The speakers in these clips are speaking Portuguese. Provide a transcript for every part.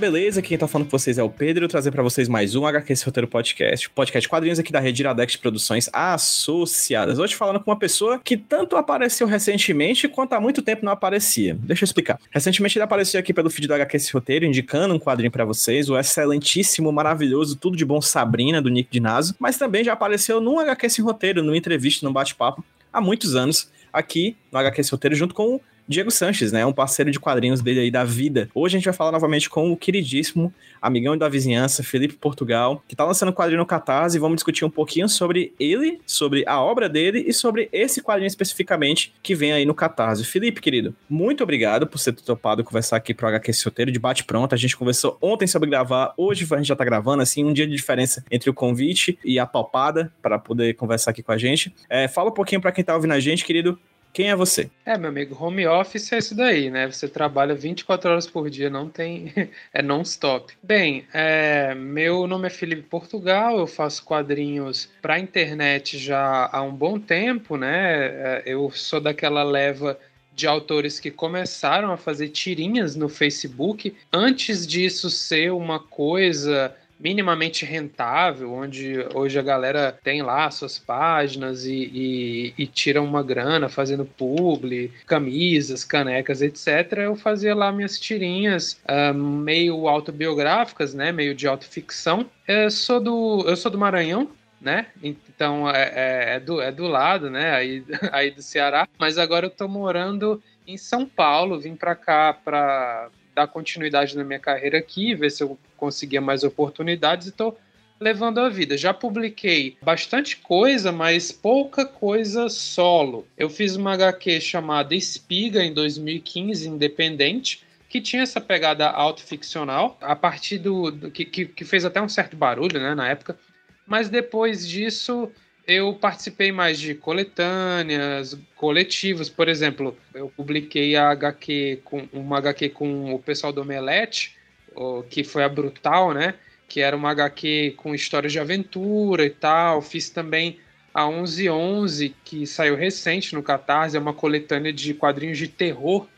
Beleza? Quem tá falando com vocês é o Pedro, trazer para vocês mais um HQ Esse Roteiro Podcast, podcast quadrinhos aqui da rede Iradex Produções Associadas. Hoje falando com uma pessoa que tanto apareceu recentemente quanto há muito tempo não aparecia. Deixa eu explicar. Recentemente ele apareceu aqui pelo feed do HQ Esse Roteiro, indicando um quadrinho para vocês, o excelentíssimo, maravilhoso, tudo de bom Sabrina, do Nick Dinazo, mas também já apareceu num HQ Esse Roteiro, numa entrevista, num bate-papo, há muitos anos, aqui no HQ Esse Roteiro, junto com Diego Sanches, né? Um parceiro de quadrinhos dele aí da vida. Hoje a gente vai falar novamente com o queridíssimo amigão da vizinhança, Felipe Portugal, que tá lançando um quadrinho no Catarse e vamos discutir um pouquinho sobre ele, sobre a obra dele e sobre esse quadrinho especificamente que vem aí no Catarse. Felipe, querido, muito obrigado por ser topado conversar aqui pro HQ Roteiro de bate pronto. A gente conversou ontem sobre gravar, hoje a gente já tá gravando, assim, um dia de diferença entre o convite e a topada para poder conversar aqui com a gente. É, fala um pouquinho para quem tá ouvindo a gente, querido, quem é você? É, meu amigo, home office é isso daí, né? Você trabalha 24 horas por dia, não tem. é non-stop. Bem, é... meu nome é Felipe Portugal, eu faço quadrinhos pra internet já há um bom tempo, né? É, eu sou daquela leva de autores que começaram a fazer tirinhas no Facebook antes disso ser uma coisa minimamente rentável, onde hoje a galera tem lá suas páginas e, e, e tira uma grana fazendo publi, camisas, canecas, etc. Eu fazia lá minhas tirinhas uh, meio autobiográficas, né, meio de autoficção. Eu sou do, eu sou do Maranhão, né? Então é, é, é, do, é do lado, né? Aí, aí do Ceará. Mas agora eu tô morando em São Paulo, vim para cá para dar continuidade na minha carreira aqui, ver se eu conseguia mais oportunidades e estou levando a vida. Já publiquei bastante coisa, mas pouca coisa solo. Eu fiz uma HQ chamada Espiga em 2015, independente, que tinha essa pegada autoficcional, a partir do, do que, que, fez até um certo barulho né, na época. Mas depois disso eu participei mais de coletâneas, coletivos, por exemplo, eu publiquei a HQ com uma HQ com o pessoal do Omelete, que foi a Brutal, né? Que era uma HQ com histórias de aventura e tal. Fiz também a 1111, que saiu recente no Catarse, é uma coletânea de quadrinhos de terror.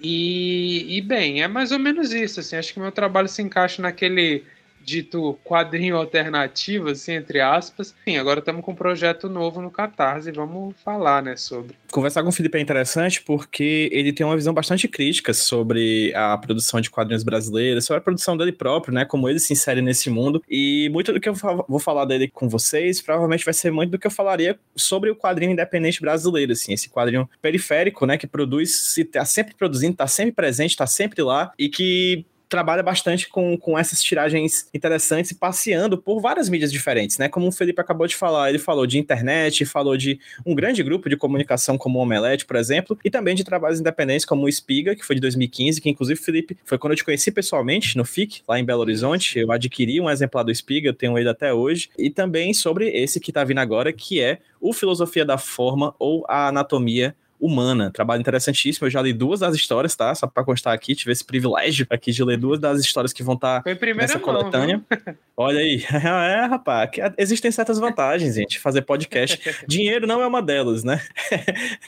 E, e bem, é mais ou menos isso. Assim, acho que meu trabalho se encaixa naquele dito quadrinho alternativo, assim, entre aspas. Sim, agora estamos com um projeto novo no Catarse vamos falar, né, sobre. Conversar com o Felipe é interessante porque ele tem uma visão bastante crítica sobre a produção de quadrinhos brasileiros, sobre a produção dele próprio, né, como ele se insere nesse mundo. E muito do que eu vou falar dele com vocês, provavelmente vai ser muito do que eu falaria sobre o quadrinho independente brasileiro, assim, esse quadrinho periférico, né, que produz, se tá sempre produzindo, tá sempre presente, tá sempre lá e que trabalha bastante com, com essas tiragens interessantes passeando por várias mídias diferentes, né? Como o Felipe acabou de falar, ele falou de internet, falou de um grande grupo de comunicação como o Omelete, por exemplo, e também de trabalhos independentes como o Espiga, que foi de 2015, que inclusive, Felipe, foi quando eu te conheci pessoalmente no FIC, lá em Belo Horizonte. Eu adquiri um exemplar do Espiga, eu tenho ele até hoje, e também sobre esse que tá vindo agora, que é o Filosofia da Forma ou a Anatomia humana. Trabalho interessantíssimo. Eu já li duas das histórias, tá? Só para constar aqui, tive esse privilégio aqui de ler duas das histórias que vão estar tá nessa mão, coletânea. Viu? Olha aí. é, rapaz, existem certas vantagens, gente, fazer podcast. Dinheiro não é uma delas, né?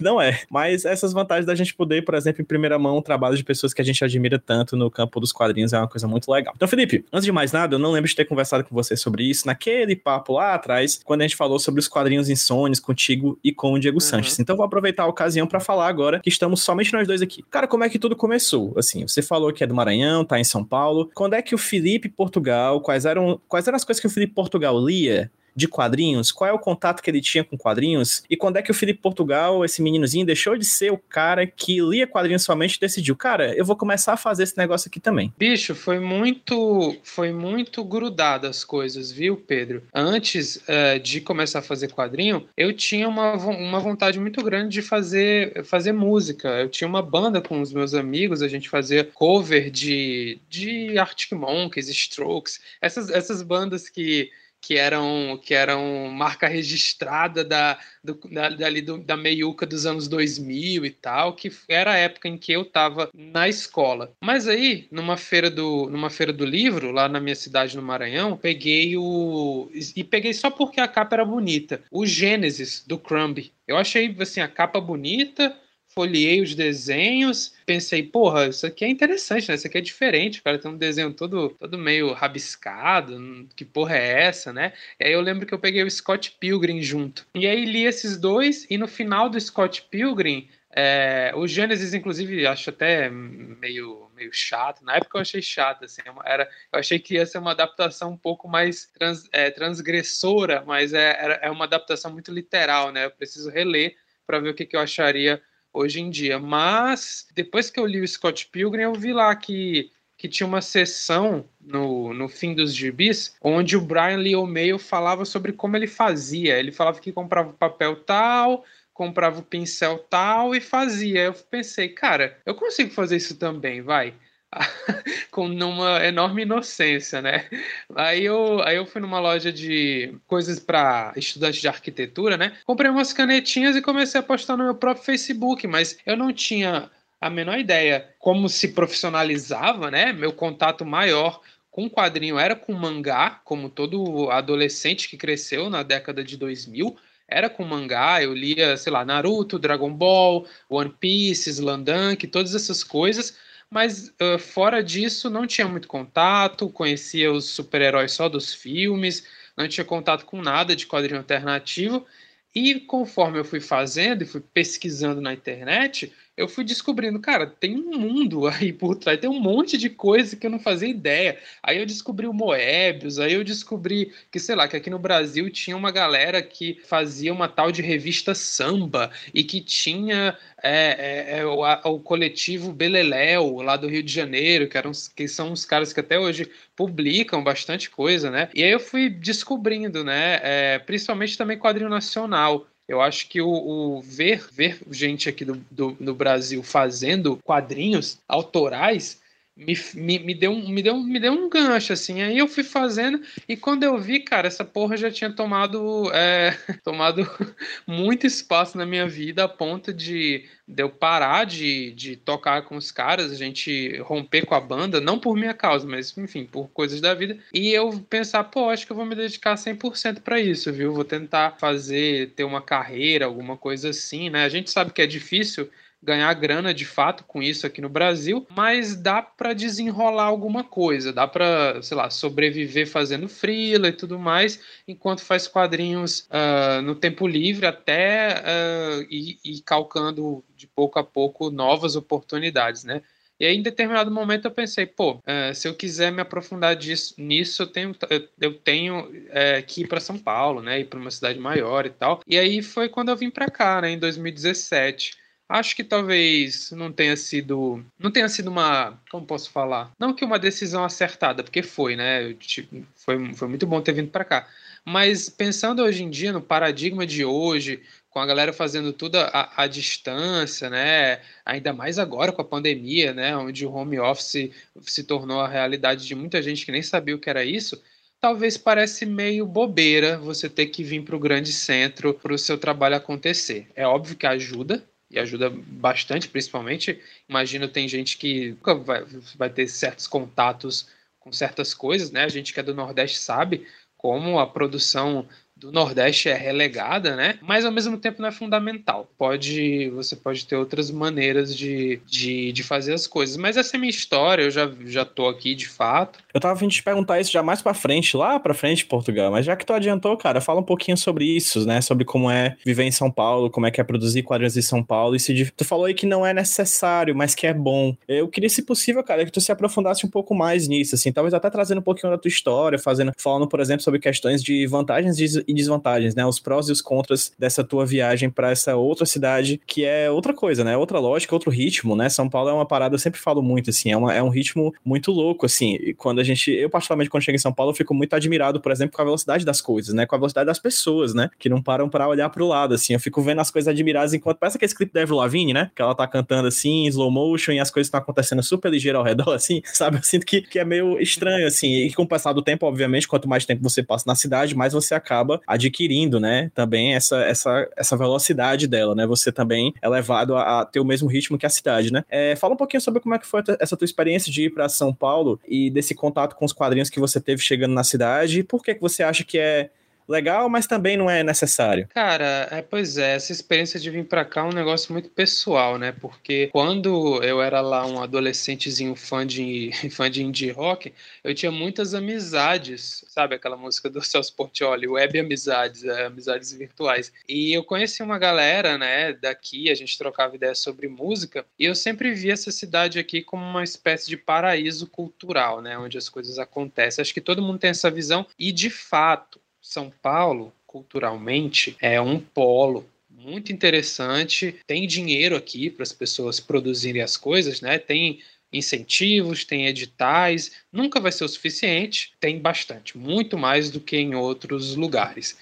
não é. Mas essas vantagens da gente poder, por exemplo, em primeira mão, um trabalho de pessoas que a gente admira tanto no campo dos quadrinhos é uma coisa muito legal. Então, Felipe, antes de mais nada, eu não lembro de ter conversado com você sobre isso naquele papo lá atrás, quando a gente falou sobre os quadrinhos insônios contigo e com o Diego uhum. Sanches. Então, vou aproveitar a ocasião ocasião para falar agora que estamos somente nós dois aqui. Cara, como é que tudo começou? Assim, você falou que é do Maranhão, tá em São Paulo. Quando é que o Felipe Portugal, quais eram, quais eram as coisas que o Felipe Portugal lia? De quadrinhos, qual é o contato que ele tinha com quadrinhos e quando é que o Felipe Portugal, esse meninozinho, deixou de ser o cara que lia quadrinhos somente e decidiu, cara, eu vou começar a fazer esse negócio aqui também. Bicho, foi muito, foi muito grudado as coisas, viu, Pedro? Antes uh, de começar a fazer quadrinho, eu tinha uma, uma vontade muito grande de fazer, fazer música. Eu tinha uma banda com os meus amigos, a gente fazia cover de, de Arctic Monkeys, Strokes, essas, essas bandas que que eram, que eram marca registrada da, do, da, dali do, da meiuca dos anos 2000 e tal, que era a época em que eu estava na escola. Mas aí, numa feira, do, numa feira do livro, lá na minha cidade, no Maranhão, peguei o... e peguei só porque a capa era bonita, o Gênesis, do Crumb. Eu achei, assim, a capa bonita, folhei os desenhos, pensei, porra, isso aqui é interessante, né? Isso aqui é diferente, o cara tem um desenho todo, todo meio rabiscado, hum, que porra é essa, né? E aí eu lembro que eu peguei o Scott Pilgrim junto. E aí li esses dois, e no final do Scott Pilgrim, é, o Gênesis, inclusive, acho até meio, meio chato. Na época eu achei chato, assim, é era, eu achei que ia ser uma adaptação um pouco mais trans, é, transgressora, mas é, é uma adaptação muito literal, né? Eu preciso reler para ver o que, que eu acharia hoje em dia. Mas depois que eu li o Scott Pilgrim, eu vi lá que, que tinha uma sessão no, no fim dos gibis onde o Brian Lee O'Mail falava sobre como ele fazia. Ele falava que comprava papel tal, comprava o pincel tal e fazia. Eu pensei, cara, eu consigo fazer isso também, vai. com numa enorme inocência, né? Aí eu, aí eu fui numa loja de coisas para estudantes de arquitetura, né? Comprei umas canetinhas e comecei a postar no meu próprio Facebook, mas eu não tinha a menor ideia como se profissionalizava, né? Meu contato maior com quadrinho era com mangá, como todo adolescente que cresceu na década de 2000 era com mangá, eu lia, sei lá, Naruto, Dragon Ball, One Piece, Slandunk, todas essas coisas, mas uh, fora disso não tinha muito contato, conhecia os super-heróis só dos filmes, não tinha contato com nada de quadrinho alternativo, e conforme eu fui fazendo e fui pesquisando na internet, eu fui descobrindo, cara, tem um mundo aí por trás, tem um monte de coisa que eu não fazia ideia. Aí eu descobri o Moebius, aí eu descobri que, sei lá, que aqui no Brasil tinha uma galera que fazia uma tal de revista samba e que tinha é, é, é, o, a, o, coletivo Beleléu, lá do Rio de Janeiro, que, eram, que são os caras que até hoje publicam bastante coisa, né? E aí eu fui descobrindo, né? É, principalmente também quadrinho nacional. Eu acho que o, o, ver, ver gente aqui do, do, do Brasil fazendo quadrinhos autorais me, me, me, deu me, deu, me deu um gancho, assim. Aí eu fui fazendo, e quando eu vi, cara, essa porra já tinha tomado, é, tomado muito espaço na minha vida, a ponto de, de eu parar de, de tocar com os caras, a gente romper com a banda, não por minha causa, mas, enfim, por coisas da vida. E eu pensar, pô, acho que eu vou me dedicar 100% para isso, viu? Vou tentar fazer, ter uma carreira, alguma coisa assim, né? A gente sabe que é difícil ganhar grana de fato com isso aqui no Brasil, mas dá para desenrolar alguma coisa, dá para, sei lá, sobreviver fazendo freela e tudo mais, enquanto faz quadrinhos uh, no tempo livre até uh, e, e calcando de pouco a pouco novas oportunidades, né? E aí, em determinado momento, eu pensei, pô, uh, se eu quiser me aprofundar disso, nisso, eu tenho, eu tenho uh, que ir para São Paulo, né? Ir para uma cidade maior e tal. E aí foi quando eu vim para cá, né? Em 2017. Acho que talvez não tenha sido. Não tenha sido uma. Como posso falar? Não que uma decisão acertada, porque foi, né? Tipo, foi, foi muito bom ter vindo para cá. Mas pensando hoje em dia, no paradigma de hoje, com a galera fazendo tudo à, distância, né? Ainda mais agora com a pandemia, né? Onde o home office se tornou a realidade de muita gente que nem sabia o que era isso. Talvez parece meio bobeira você ter que vir para o grande centro para o seu trabalho acontecer. É óbvio que ajuda, e ajuda bastante, principalmente. Imagino tem gente que nunca vai, vai ter certos contatos com certas coisas, né? A gente que é do Nordeste sabe como a produção do Nordeste é relegada, né? Mas ao mesmo tempo não é fundamental. Pode, você pode ter outras maneiras de, de, de fazer as coisas. Mas essa é minha história, eu já, já tô aqui de fato. Eu tava vindo te perguntar isso já mais pra frente, lá pra frente, Portugal. Mas já que tu adiantou, cara, fala um pouquinho sobre isso, né? Sobre como é viver em São Paulo, como é que é produzir quadrinhos em São Paulo. E se tu falou aí que não é necessário, mas que é bom. Eu queria, se possível, cara, que tu se aprofundasse um pouco mais nisso, assim. Talvez até trazendo um pouquinho da tua história, fazendo, falando, por exemplo, sobre questões de vantagens e e desvantagens, né? Os prós e os contras dessa tua viagem para essa outra cidade, que é outra coisa, né? Outra lógica, outro ritmo, né? São Paulo é uma parada, eu sempre falo muito, assim, é, uma, é um ritmo muito louco, assim. E quando a gente, eu particularmente, quando chego em São Paulo, eu fico muito admirado, por exemplo, com a velocidade das coisas, né? Com a velocidade das pessoas, né? Que não param para olhar pro lado, assim. Eu fico vendo as coisas admiradas enquanto parece aquele clipe da Avril Lavigne, né? Que ela tá cantando assim, em slow motion, e as coisas estão acontecendo super ligeiro ao redor, assim, sabe? Eu sinto que, que é meio estranho, assim. E com o passar do tempo, obviamente, quanto mais tempo você passa na cidade, mais você acaba adquirindo, né, também essa, essa, essa velocidade dela, né? Você também é levado a, a ter o mesmo ritmo que a cidade, né? É, fala um pouquinho sobre como é que foi essa tua experiência de ir para São Paulo e desse contato com os quadrinhos que você teve chegando na cidade e por que, que você acha que é legal, mas também não é necessário. Cara, é, pois é, essa experiência de vir para cá é um negócio muito pessoal, né? Porque quando eu era lá um adolescentezinho fã de, fã de indie rock, eu tinha muitas amizades, sabe aquela música do Celso Portioli, web amizades, é, amizades virtuais. E eu conheci uma galera, né, daqui, a gente trocava ideias sobre música, e eu sempre vi essa cidade aqui como uma espécie de paraíso cultural, né, onde as coisas acontecem. Acho que todo mundo tem essa visão, e de fato, são Paulo, culturalmente, é um polo muito interessante. Tem dinheiro aqui para as pessoas produzirem as coisas, né? Tem incentivos, tem editais. Nunca vai ser o suficiente, tem bastante, muito mais do que em outros lugares.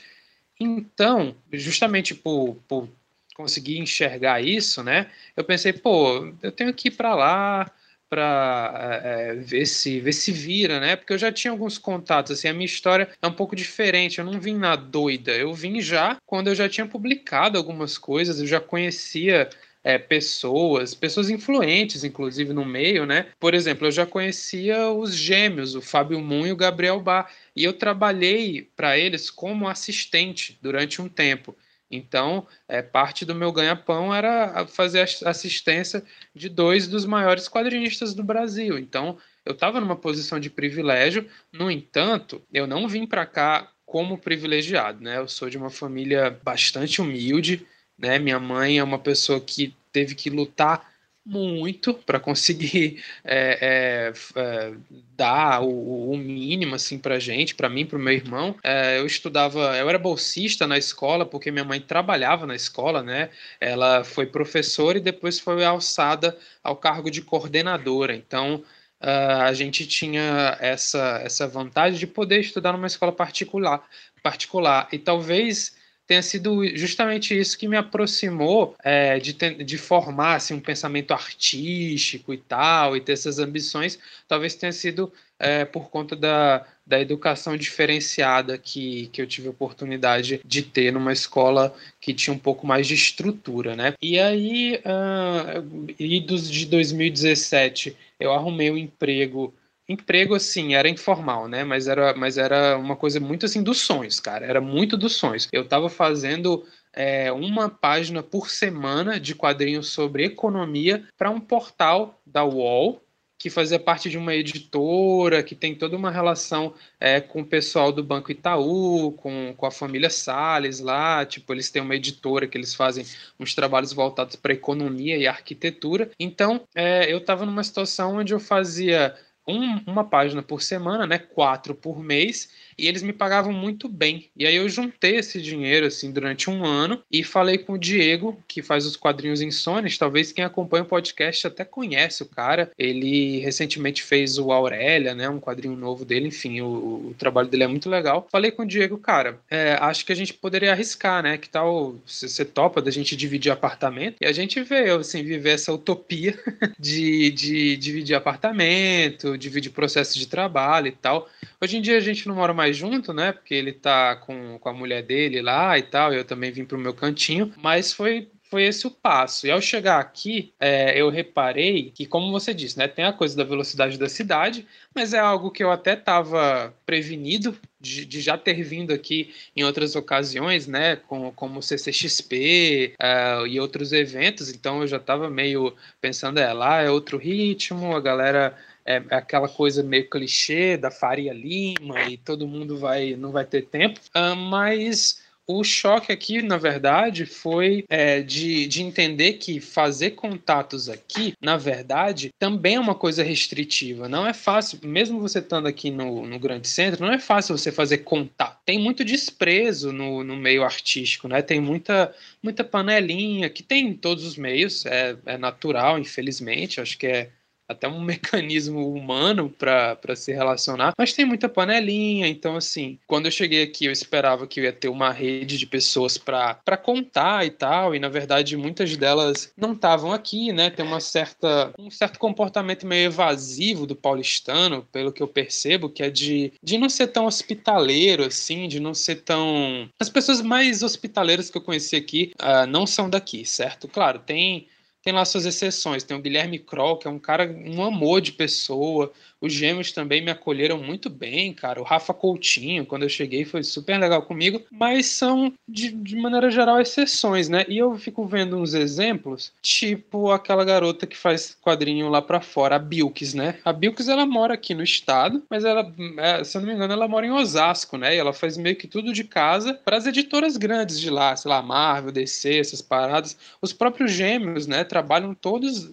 Então, justamente por, por conseguir enxergar isso, né? Eu pensei, pô, eu tenho que ir para lá, para é, é, ver se ver se vira, né? Porque eu já tinha alguns contatos, assim, a minha história é um pouco diferente. Eu não vim na doida, eu vim já quando eu já tinha publicado algumas coisas, eu já conhecia é, pessoas, pessoas influentes, inclusive no meio, né? Por exemplo, eu já conhecia os gêmeos, o Fábio Moon e o Gabriel Bar, e eu trabalhei para eles como assistente durante um tempo. Então, é, parte do meu ganha-pão era fazer assistência de dois dos maiores quadrinistas do Brasil. Então, eu estava numa posição de privilégio. No entanto, eu não vim para cá como privilegiado, né? Eu sou de uma família bastante humilde, né? Minha mãe é uma pessoa que teve que lutar muito para conseguir é, é, é, dar o, o, mínimo assim para gente, para mim, para o meu irmão. É, eu estudava, eu era bolsista na escola porque minha mãe trabalhava na escola, né? Ela foi professora e depois foi alçada ao cargo de coordenadora. Então Uh, a gente tinha essa, essa vantagem de poder estudar numa escola particular, particular. E talvez tenha sido justamente isso que me aproximou é, de, de formar assim, um pensamento artístico e tal, e ter essas ambições, talvez tenha sido é, por conta da, da educação diferenciada que, que eu tive a oportunidade de ter numa escola que tinha um pouco mais de estrutura, né? E aí, uh, e dos de 2017, eu arrumei um emprego emprego assim, era informal, né? Mas era, mas era uma coisa muito assim dos sonhos, cara. Era muito dos sonhos. Eu tava fazendo é, uma página por semana de quadrinhos sobre economia para um portal da UOL, que fazia parte de uma editora, que tem toda uma relação é, com o pessoal do Banco Itaú, com, com a família Salles lá. Tipo, eles têm uma editora que eles fazem uns trabalhos voltados para economia e arquitetura. Então, é, eu estava numa situação onde eu fazia um, uma página por semana, né? Quatro por mês, e eles me pagavam muito bem. E aí eu juntei esse dinheiro assim durante um ano e falei com o Diego, que faz os quadrinhos Insônias. Talvez quem acompanha o podcast até conhece o cara. Ele recentemente fez o Aurélia, né? Um quadrinho novo dele. Enfim, o, o trabalho dele é muito legal. Falei com o Diego, cara, é, acho que a gente poderia arriscar, né? Que tal você topa da gente dividir apartamento e a gente vê, assim, viver essa utopia de, de dividir apartamento, dividir processo de trabalho e tal. Hoje em dia a gente não mora mais junto, né? Porque ele tá com, com a mulher dele lá e tal. Eu também vim pro meu cantinho. Mas foi foi esse o passo. E ao chegar aqui, é, eu reparei que, como você disse, né, tem a coisa da velocidade da cidade, mas é algo que eu até estava prevenido de, de, já ter vindo aqui em outras ocasiões, né, com, como CCXP uh, e outros eventos, então eu já estava meio pensando, é, lá é outro ritmo, a galera é, é, aquela coisa meio clichê da Faria Lima e todo mundo vai não vai ter tempo, uh, mas o choque aqui, na verdade, foi é, de, de entender que fazer contatos aqui, na verdade, também é uma coisa restritiva. Não é fácil, mesmo você estando aqui no, no grande centro, não é fácil você fazer contato. Tem muito desprezo no, no meio artístico, né? Tem muita, muita panelinha, que tem em todos os meios, é, é natural, infelizmente. Acho que é até um mecanismo humano para se relacionar, mas tem muita panelinha, então assim, quando eu cheguei aqui eu esperava que eu ia ter uma rede de pessoas para contar e tal, e na verdade muitas delas não estavam aqui, né? Tem uma certa um certo comportamento meio evasivo do paulistano, pelo que eu percebo, que é de, de não ser tão hospitaleiro assim, de não ser tão as pessoas mais hospitaleiras que eu conheci aqui uh, não são daqui, certo? Claro, tem tem lá suas exceções. Tem o Guilherme Kroll, que é um cara, um amor de pessoa, Os gêmeos também me acolheram muito bem, cara. O Rafa Coutinho, quando eu cheguei, foi super legal comigo, mas são, de, de maneira geral, exceções, né? E eu fico vendo uns exemplos, tipo aquela garota que faz quadrinho lá para fora, a Bilks, né? A Bilks, ela mora aqui no estado, mas ela, é, se eu não me engano, ela mora em Osasco, né? E ela faz meio que tudo de casa para as editoras grandes de lá, sei lá, Marvel, DC, essas paradas. Os próprios gêmeos, né? Trabalham todos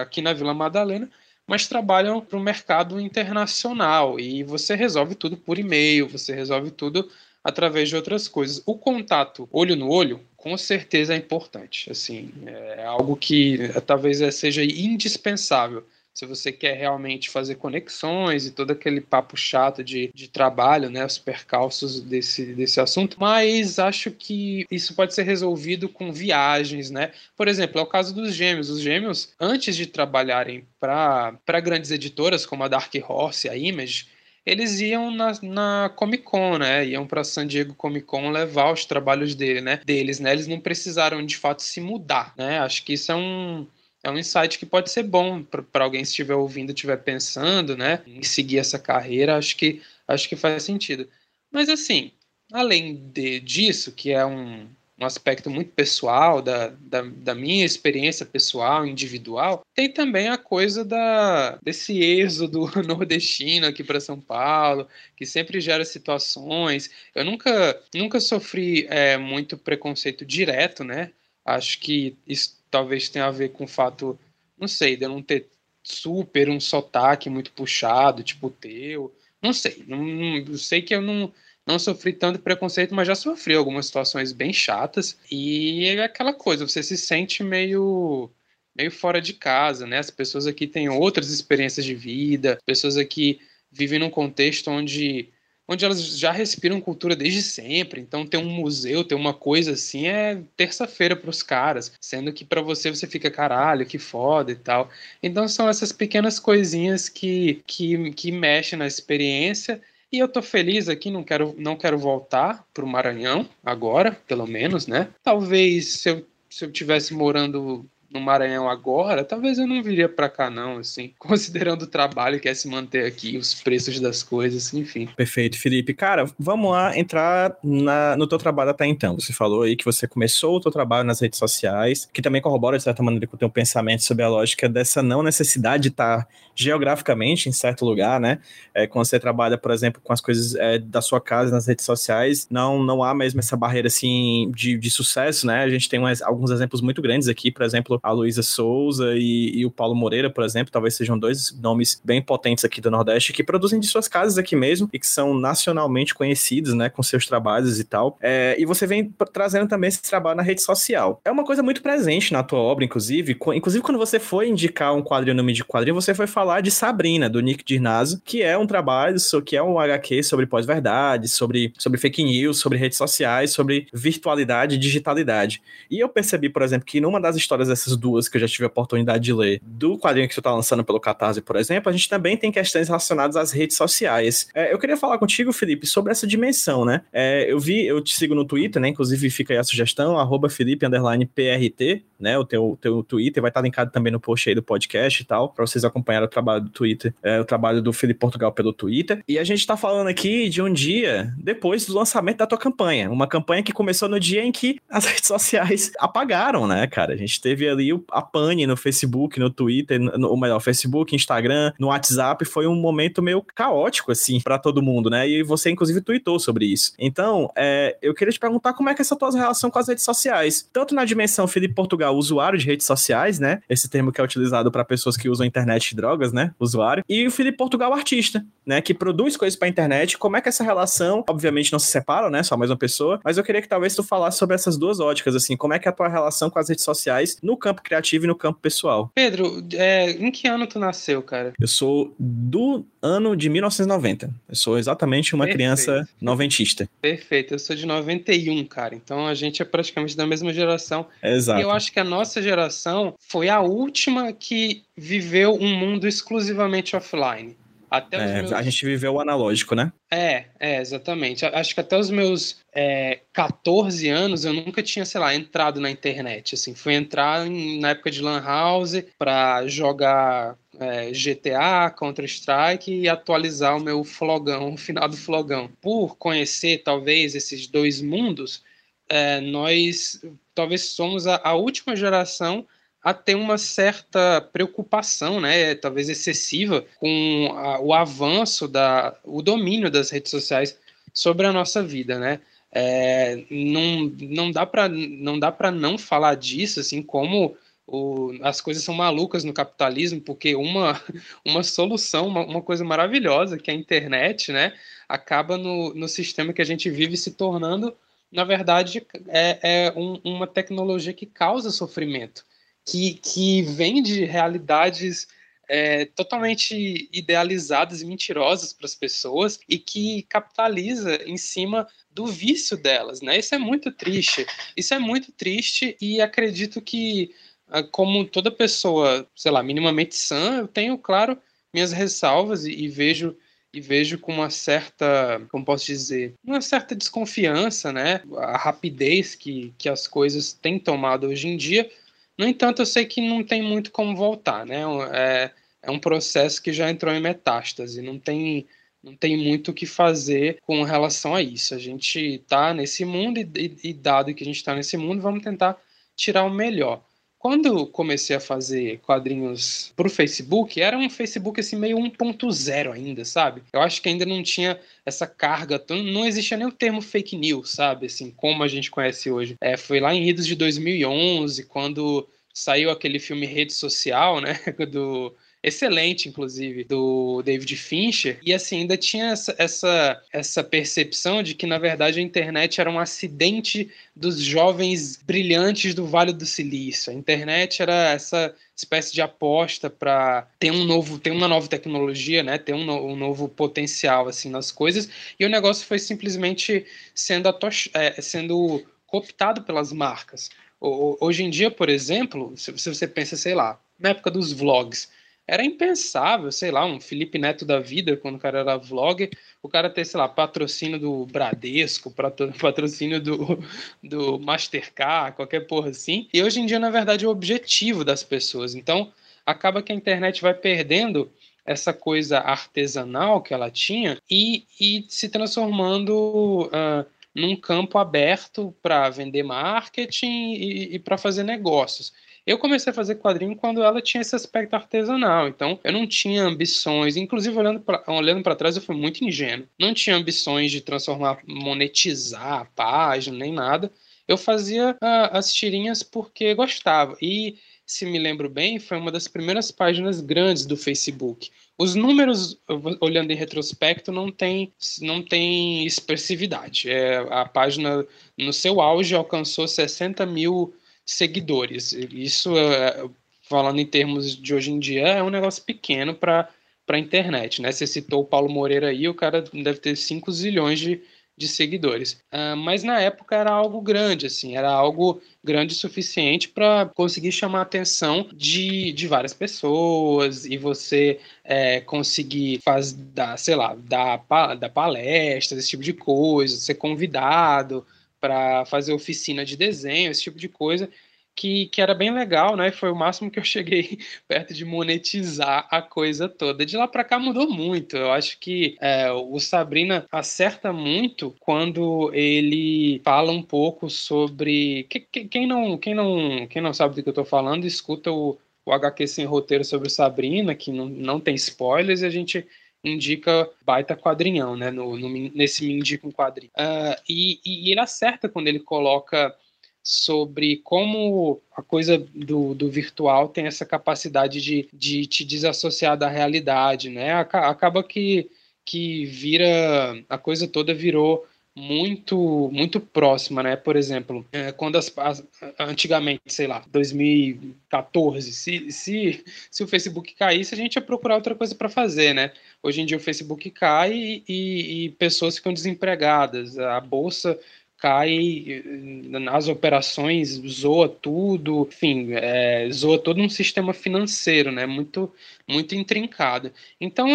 aqui na Vila Madalena mas trabalham para o mercado internacional e você resolve tudo por e-mail, você resolve tudo através de outras coisas. O contato olho no olho, com certeza é importante. Assim, é algo que é, talvez é, seja indispensável se você quer realmente fazer conexões e todo aquele papo chato de, de trabalho, né, os percalços desse, desse assunto, mas acho que isso pode ser resolvido com viagens, né? Por exemplo, é o caso dos gêmeos. Os gêmeos, antes de trabalharem para grandes editoras como a Dark Horse e a Image, eles iam na, na Comic Con, né? Iam para San Diego Comic Con levar os trabalhos dele, né? deles, né? Eles não precisaram de fato se mudar, né? Acho que isso é um é um insight que pode ser bom para alguém se estiver ouvindo, estiver pensando, né, em seguir essa carreira, acho que acho que faz sentido. Mas assim, além de, disso, que é um, um aspecto muito pessoal da, da, da, minha experiência pessoal, individual, tem também a coisa da, desse êxodo nordestino aqui para São Paulo, que sempre gera situações. Eu nunca, nunca sofri é, muito preconceito direto, né? Acho que isso talvez tenha a ver com o fato, não sei, de eu não ter super um sotaque muito puxado, tipo o teu. Não sei. Não, não, sei que eu não, não sofri tanto preconceito, mas já sofri algumas situações bem chatas. E é aquela coisa, você se sente meio meio fora de casa, né? As pessoas aqui têm outras experiências de vida, pessoas aqui vivem num contexto onde onde elas já respiram cultura desde sempre. Então, ter um museu, ter uma coisa assim é terça-feira para os caras, sendo que para você você fica caralho, que foda e tal. Então, são essas pequenas coisinhas que, que, que mexem na experiência. E eu tô feliz aqui, não quero, não quero voltar pro Maranhão agora, pelo menos, né? Talvez se eu se eu tivesse morando no Maranhão agora, talvez eu não viria para cá não, assim, considerando o trabalho que é se manter aqui, os preços das coisas, enfim. Perfeito, Felipe. Cara, vamos lá entrar na, no teu trabalho até então. Você falou aí que você começou o teu trabalho nas redes sociais, que também corrobora de certa maneira com o teu pensamento sobre a lógica dessa não necessidade de estar geograficamente em certo lugar, né? É, quando você trabalha, por exemplo, com as coisas é, da sua casa nas redes sociais, não, não há mesmo essa barreira assim de, de sucesso, né? A gente tem alguns exemplos muito grandes aqui, por exemplo, a Luísa Souza e, e, o Paulo Moreira, por exemplo, talvez sejam dois nomes bem potentes aqui do Nordeste que produzem de suas casas aqui mesmo e que são nacionalmente conhecidos, né, com seus trabalhos e tal. É, e você vem trazendo também esse trabalho na rede social. É uma coisa muito presente na tua obra, inclusive. Inclusive, quando você foi indicar um quadrinho, nome de quadrinho, você foi falar de Sabrina, do Nick Dirnaso, que é um trabalho, que é um HQ sobre pós-verdade, sobre, sobre fake news, sobre redes sociais, sobre virtualidade e digitalidade. E eu percebi, por exemplo, que numa das histórias dessas essas duas que eu já tive a oportunidade de ler, do quadrinho que tu tá lançando pelo Catarse, por exemplo, a gente também tem questões relacionadas às redes sociais. É, eu queria falar contigo, Felipe, sobre essa dimensão, né? É, eu vi, eu te sigo no Twitter, né? Inclusive fica aí a sugestão, arroba Felipe PRT, né? O teu, teu Twitter vai estar linkado também no post aí do podcast e tal, para vocês acompanharem o trabalho do Twitter, é, o trabalho do Felipe Portugal pelo Twitter. E a gente tá falando aqui de um dia depois do lançamento da tua campanha. Uma campanha que começou no dia em que as redes sociais apagaram, né, cara? A gente teve ali a pane no Facebook, no Twitter, no, ou melhor, Facebook, Instagram, no WhatsApp, foi um momento meio caótico, assim, para todo mundo, né? E você, inclusive, tweetou sobre isso. Então, é, eu queria te perguntar como é que é essa tua relação com as redes sociais, tanto na dimensão Felipe Portugal, usuário de redes sociais, né? Esse termo que é utilizado para pessoas que usam internet e drogas, né? Usuário. E o Felipe Portugal, artista, né? Que produz coisas pra internet. Como é que essa relação, obviamente, não se separam, né? Só mais uma pessoa. Mas eu queria que talvez tu falasse sobre essas duas óticas, assim. Como é que é a tua relação com as redes sociais no campo criativo e no campo pessoal. Pedro, é, em que ano tu nasceu, cara? Eu sou do ano de 1990. Eu sou exatamente uma Perfeito. criança noventista. Perfeito, eu sou de 91, cara. Então a gente é praticamente da mesma geração. Exato. E eu acho que a nossa geração foi a última que viveu um mundo exclusivamente offline. Até é, meus... A gente viveu o analógico, né? É, é, exatamente. Acho que até os meus é, 14 anos eu nunca tinha, sei lá, entrado na internet. Assim, fui entrar em, na época de Lan House para jogar é, GTA, Counter-Strike e atualizar o meu flogão, o final do flogão. Por conhecer, talvez, esses dois mundos, é, nós talvez somos a, a última geração a ter uma certa preocupação, né, talvez excessiva, com a, o avanço da, o domínio das redes sociais sobre a nossa vida, né? É, não, não dá para não não falar disso, assim como o, as coisas são malucas no capitalismo, porque uma, uma solução, uma, uma coisa maravilhosa que é a internet, né, acaba no, no sistema que a gente vive se tornando, na verdade, é, é um, uma tecnologia que causa sofrimento que, que vem de realidades é, totalmente idealizadas e mentirosas para as pessoas e que capitaliza em cima do vício delas, né? Isso é muito triste. Isso é muito triste e acredito que, ah, como toda pessoa, sei lá, minimamente sã, eu tenho, claro, minhas ressalvas e, e vejo e vejo com uma certa, como posso dizer, uma certa desconfiança, né? A rapidez que, que as coisas têm tomado hoje em dia, no entanto, eu sei que não tem muito como voltar, né? É, é um processo que já entrou em metástase, não tem, não tem muito o que fazer com relação a isso. A gente está nesse mundo e, e, dado que a gente está nesse mundo, vamos tentar tirar o melhor. Quando comecei a fazer quadrinhos para o Facebook, era um Facebook assim meio 1.0 ainda, sabe? Eu acho que ainda não tinha essa carga, não existia nem o termo fake news, sabe? Assim, como a gente conhece hoje. É, foi lá em idos de 2011, quando saiu aquele filme Rede Social, né? Do excelente, inclusive, do David Fincher. E assim, ainda tinha essa, essa, essa percepção de que, na verdade, a internet era um acidente dos jovens brilhantes do Vale do Silício. A internet era essa espécie de aposta para ter um novo, ter uma nova tecnologia, né? Ter um, no, um, novo potencial assim nas coisas. E o negócio foi simplesmente sendo, é, sendo cooptado pelas marcas. Hoje em dia, por exemplo, se você pensa, sei lá, na época dos vlogs, era impensável, sei lá, um Felipe Neto da vida, quando o cara era vlogger, o cara ter, sei lá, patrocínio do Bradesco, patrocínio do, do Mastercard, qualquer porra assim. E hoje em dia, na verdade, é o objetivo das pessoas. Então, acaba que a internet vai perdendo essa coisa artesanal que ela tinha e, e se transformando uh, num campo aberto para vender marketing e, e para fazer negócios. Eu comecei a fazer quadrinho quando ela tinha esse aspecto artesanal, então eu não tinha ambições, inclusive olhando para olhando trás eu fui muito ingênuo. Não tinha ambições de transformar, monetizar a página, nem nada. Eu fazia uh, as tirinhas porque gostava. E, se me lembro bem, foi uma das primeiras páginas grandes do Facebook. Os números, olhando em retrospecto, não tem, não tem expressividade. É, a página, no seu auge, alcançou 60 mil seguidores. Isso, é, falando em termos de hoje em dia, é um negócio pequeno para a internet, né? Você citou o Paulo Moreira aí, o cara deve ter 5 zilhões de, de seguidores. Uh, mas na época era algo grande, assim, era algo grande o suficiente para conseguir chamar a atenção de, de várias pessoas e você é, conseguir fazer, sei lá, dar, dar palestras, esse tipo de coisa, ser convidado para fazer oficina de desenho, esse tipo de coisa, que, que era bem legal, né? Foi o máximo que eu cheguei perto de monetizar a coisa toda. De lá para cá mudou muito. Eu acho que é, o Sabrina acerta muito quando ele fala um pouco sobre. Quem não, quem não, quem não sabe do que eu estou falando, escuta o, o HQ sem roteiro sobre Sabrina, que não, não tem spoilers, e a gente indica baita quadrinhão, né? No, no nesse Me Indica um Quadrinho. Uh, e, e, ele acerta quando ele coloca sobre como a coisa do, do virtual tem essa capacidade de, de te desassociar da realidade, né? Acaba que, que vira, a coisa toda virou muito muito próxima, né? Por exemplo, é, quando as, as, antigamente, sei lá, 2014, se, se, se o Facebook caísse, a gente ia procurar outra coisa para fazer, né? Hoje em dia o Facebook cai e, e, e pessoas ficam desempregadas, a bolsa cai nas operações, zoa tudo, enfim, é, zoa todo um sistema financeiro, né? Muito, muito intrincado. Então,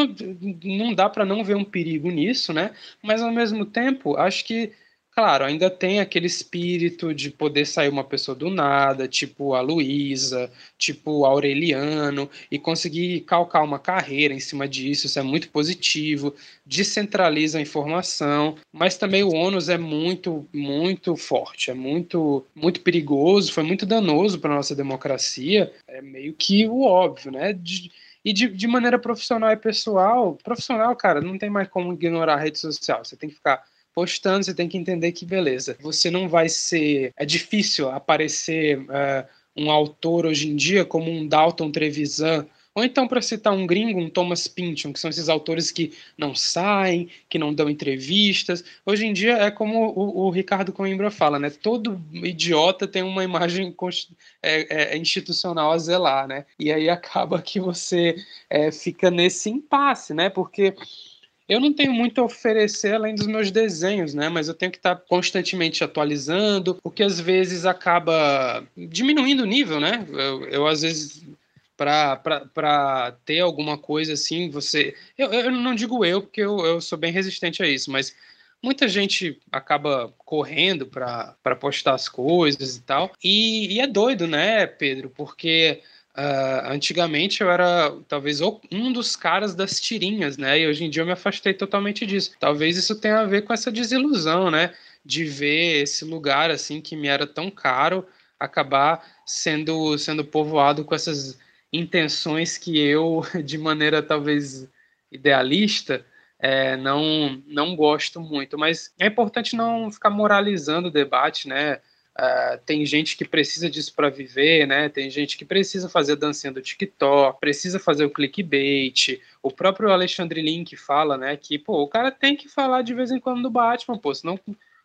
não dá para não ver um perigo nisso, né? Mas ao mesmo tempo, acho que Claro, ainda tem aquele espírito de poder sair uma pessoa do nada, tipo a Luísa, tipo o Aureliano, e conseguir calcar uma carreira em cima disso, isso é muito positivo, descentraliza a informação, mas também o ônus é muito, muito forte, é muito, muito perigoso, foi muito danoso para a nossa democracia, é meio que o óbvio, né? De, e de, de maneira profissional e pessoal, profissional, cara, não tem mais como ignorar a rede social, você tem que ficar postando, você tem que entender que beleza. Você não vai ser. É difícil aparecer uh, um autor hoje em dia como um Dalton Trevisan. Ou então, para citar um gringo, um Thomas Pynchon, que são esses autores que não saem, que não dão entrevistas. Hoje em dia é como o, o Ricardo Coimbra fala, né? Todo idiota tem uma imagem é, é, institucional a zelar, né? E aí acaba que você é, fica nesse impasse, né? Porque eu não tenho muito a oferecer além dos meus desenhos, né? Mas eu tenho que estar constantemente atualizando, o que às vezes acaba diminuindo o nível, né? Eu, eu às vezes para ter alguma coisa assim, você. Eu, eu não digo eu, porque eu, eu sou bem resistente a isso, mas muita gente acaba correndo para postar as coisas e tal. E, e, é doido, né, Pedro? Porque Uh, antigamente eu era talvez um dos caras das tirinhas, né? E hoje em dia eu me afastei totalmente disso. Talvez isso tenha a ver com essa desilusão, né? De ver esse lugar assim que me era tão caro acabar sendo sendo povoado com essas intenções que eu, de maneira talvez idealista, é, não não gosto muito. Mas é importante não ficar moralizando o debate, né? Uh, tem gente que precisa disso para viver, né? Tem gente que precisa fazer dancinha do TikTok, precisa fazer o clickbait. O próprio Alexandre Link fala, né, que pô, o cara tem que falar de vez em quando do Batman, pô, senão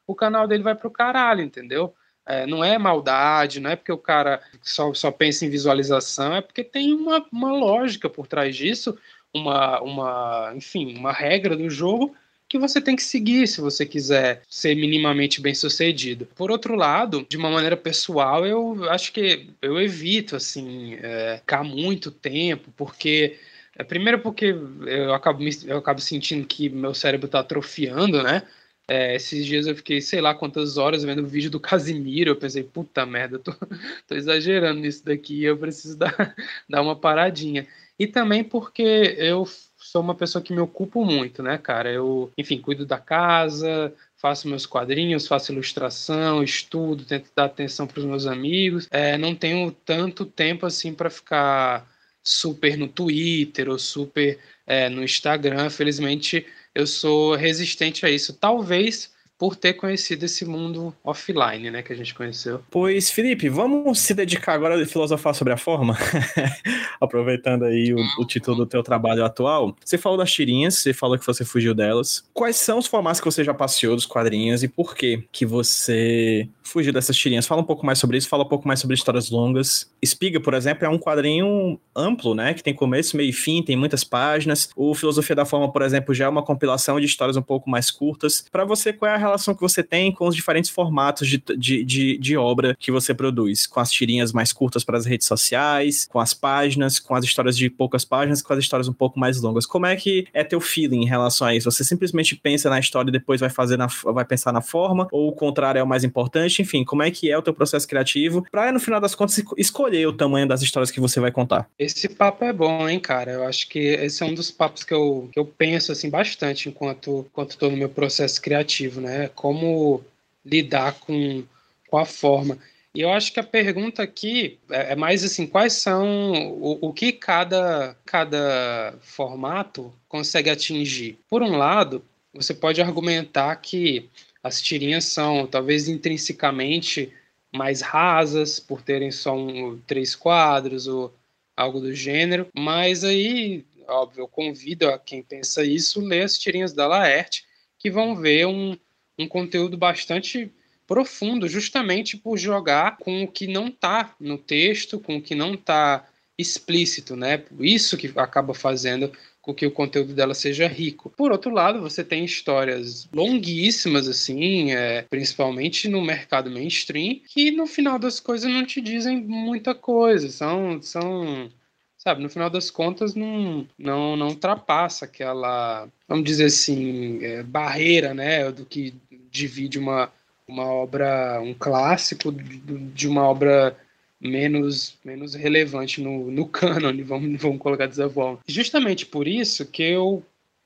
o canal dele vai pro caralho, entendeu? É, não é maldade, não é porque o cara só, só pensa em visualização, é porque tem uma, uma lógica por trás disso, uma, uma, enfim, uma regra do jogo que você tem que seguir se você quiser ser minimamente bem sucedido. Por outro lado, de uma maneira pessoal, eu acho que eu evito assim é, ficar muito tempo, porque é, primeiro porque eu acabo, eu acabo sentindo que meu cérebro está atrofiando, né? É, esses dias eu fiquei, sei lá quantas horas vendo o vídeo do Casimiro. Eu pensei, puta merda, tô, tô exagerando nisso daqui, eu preciso dar, dar uma paradinha. E também porque eu sou uma pessoa que me ocupo muito, né, cara? Eu, enfim, cuido da casa, faço meus quadrinhos, faço ilustração, estudo, tento dar atenção para os meus amigos. É, não tenho tanto tempo assim para ficar super no Twitter ou super é, no Instagram. Felizmente, eu sou resistente a isso. Talvez por ter conhecido esse mundo offline, né, que a gente conheceu. Pois, Felipe, vamos se dedicar agora a filosofar sobre a forma? Aproveitando aí o, o, título do teu trabalho atual. Você falou das tirinhas, você falou que você fugiu delas. Quais são os formatos que você já passeou dos quadrinhos e por que que você fugiu dessas tirinhas? Fala um pouco mais sobre isso, fala um pouco mais sobre histórias longas. Espiga, por exemplo, é um quadrinho amplo, né, que tem começo, meio e fim, tem muitas páginas. O Filosofia da Forma, por exemplo, já é uma compilação de histórias um pouco mais curtas. Para você, qual é a relação que você tem com os diferentes formatos de, de, de, de obra que você produz, com as tirinhas mais curtas para as redes sociais, com as páginas, com as histórias de poucas páginas, com as histórias um pouco mais longas. Como é que é teu feeling em relação a isso? Você simplesmente pensa na história e depois vai fazer na, vai pensar na forma, ou o contrário é o mais importante? Enfim, como é que é o teu processo criativo para no final das contas escolher o tamanho das histórias que você vai contar? Esse papo é bom, hein, cara? Eu acho que esse é um dos papos que eu, que eu penso assim bastante enquanto enquanto estou no meu processo criativo, né? como lidar com, com a forma. E eu acho que a pergunta aqui é, é mais assim, quais são o, o que cada, cada formato consegue atingir? Por um lado, você pode argumentar que as tirinhas são talvez intrinsecamente mais rasas, por terem só um, três quadros ou algo do gênero, mas aí, óbvio, eu convido a quem pensa isso ler as tirinhas da Laerte, que vão ver um, um conteúdo bastante profundo, justamente por jogar com o que não está no texto, com o que não está explícito, né? Isso que acaba fazendo com que o conteúdo dela seja rico. Por outro lado, você tem histórias longuíssimas, assim, é, principalmente no mercado mainstream, que no final das coisas não te dizem muita coisa. São, são sabe, no final das contas não, não, não ultrapassa aquela, vamos dizer assim, é, barreira, né, do que divide uma, uma obra, um clássico de uma obra menos, menos relevante no, no cânone, vamos, vamos colocar dessa forma. Justamente por isso que eu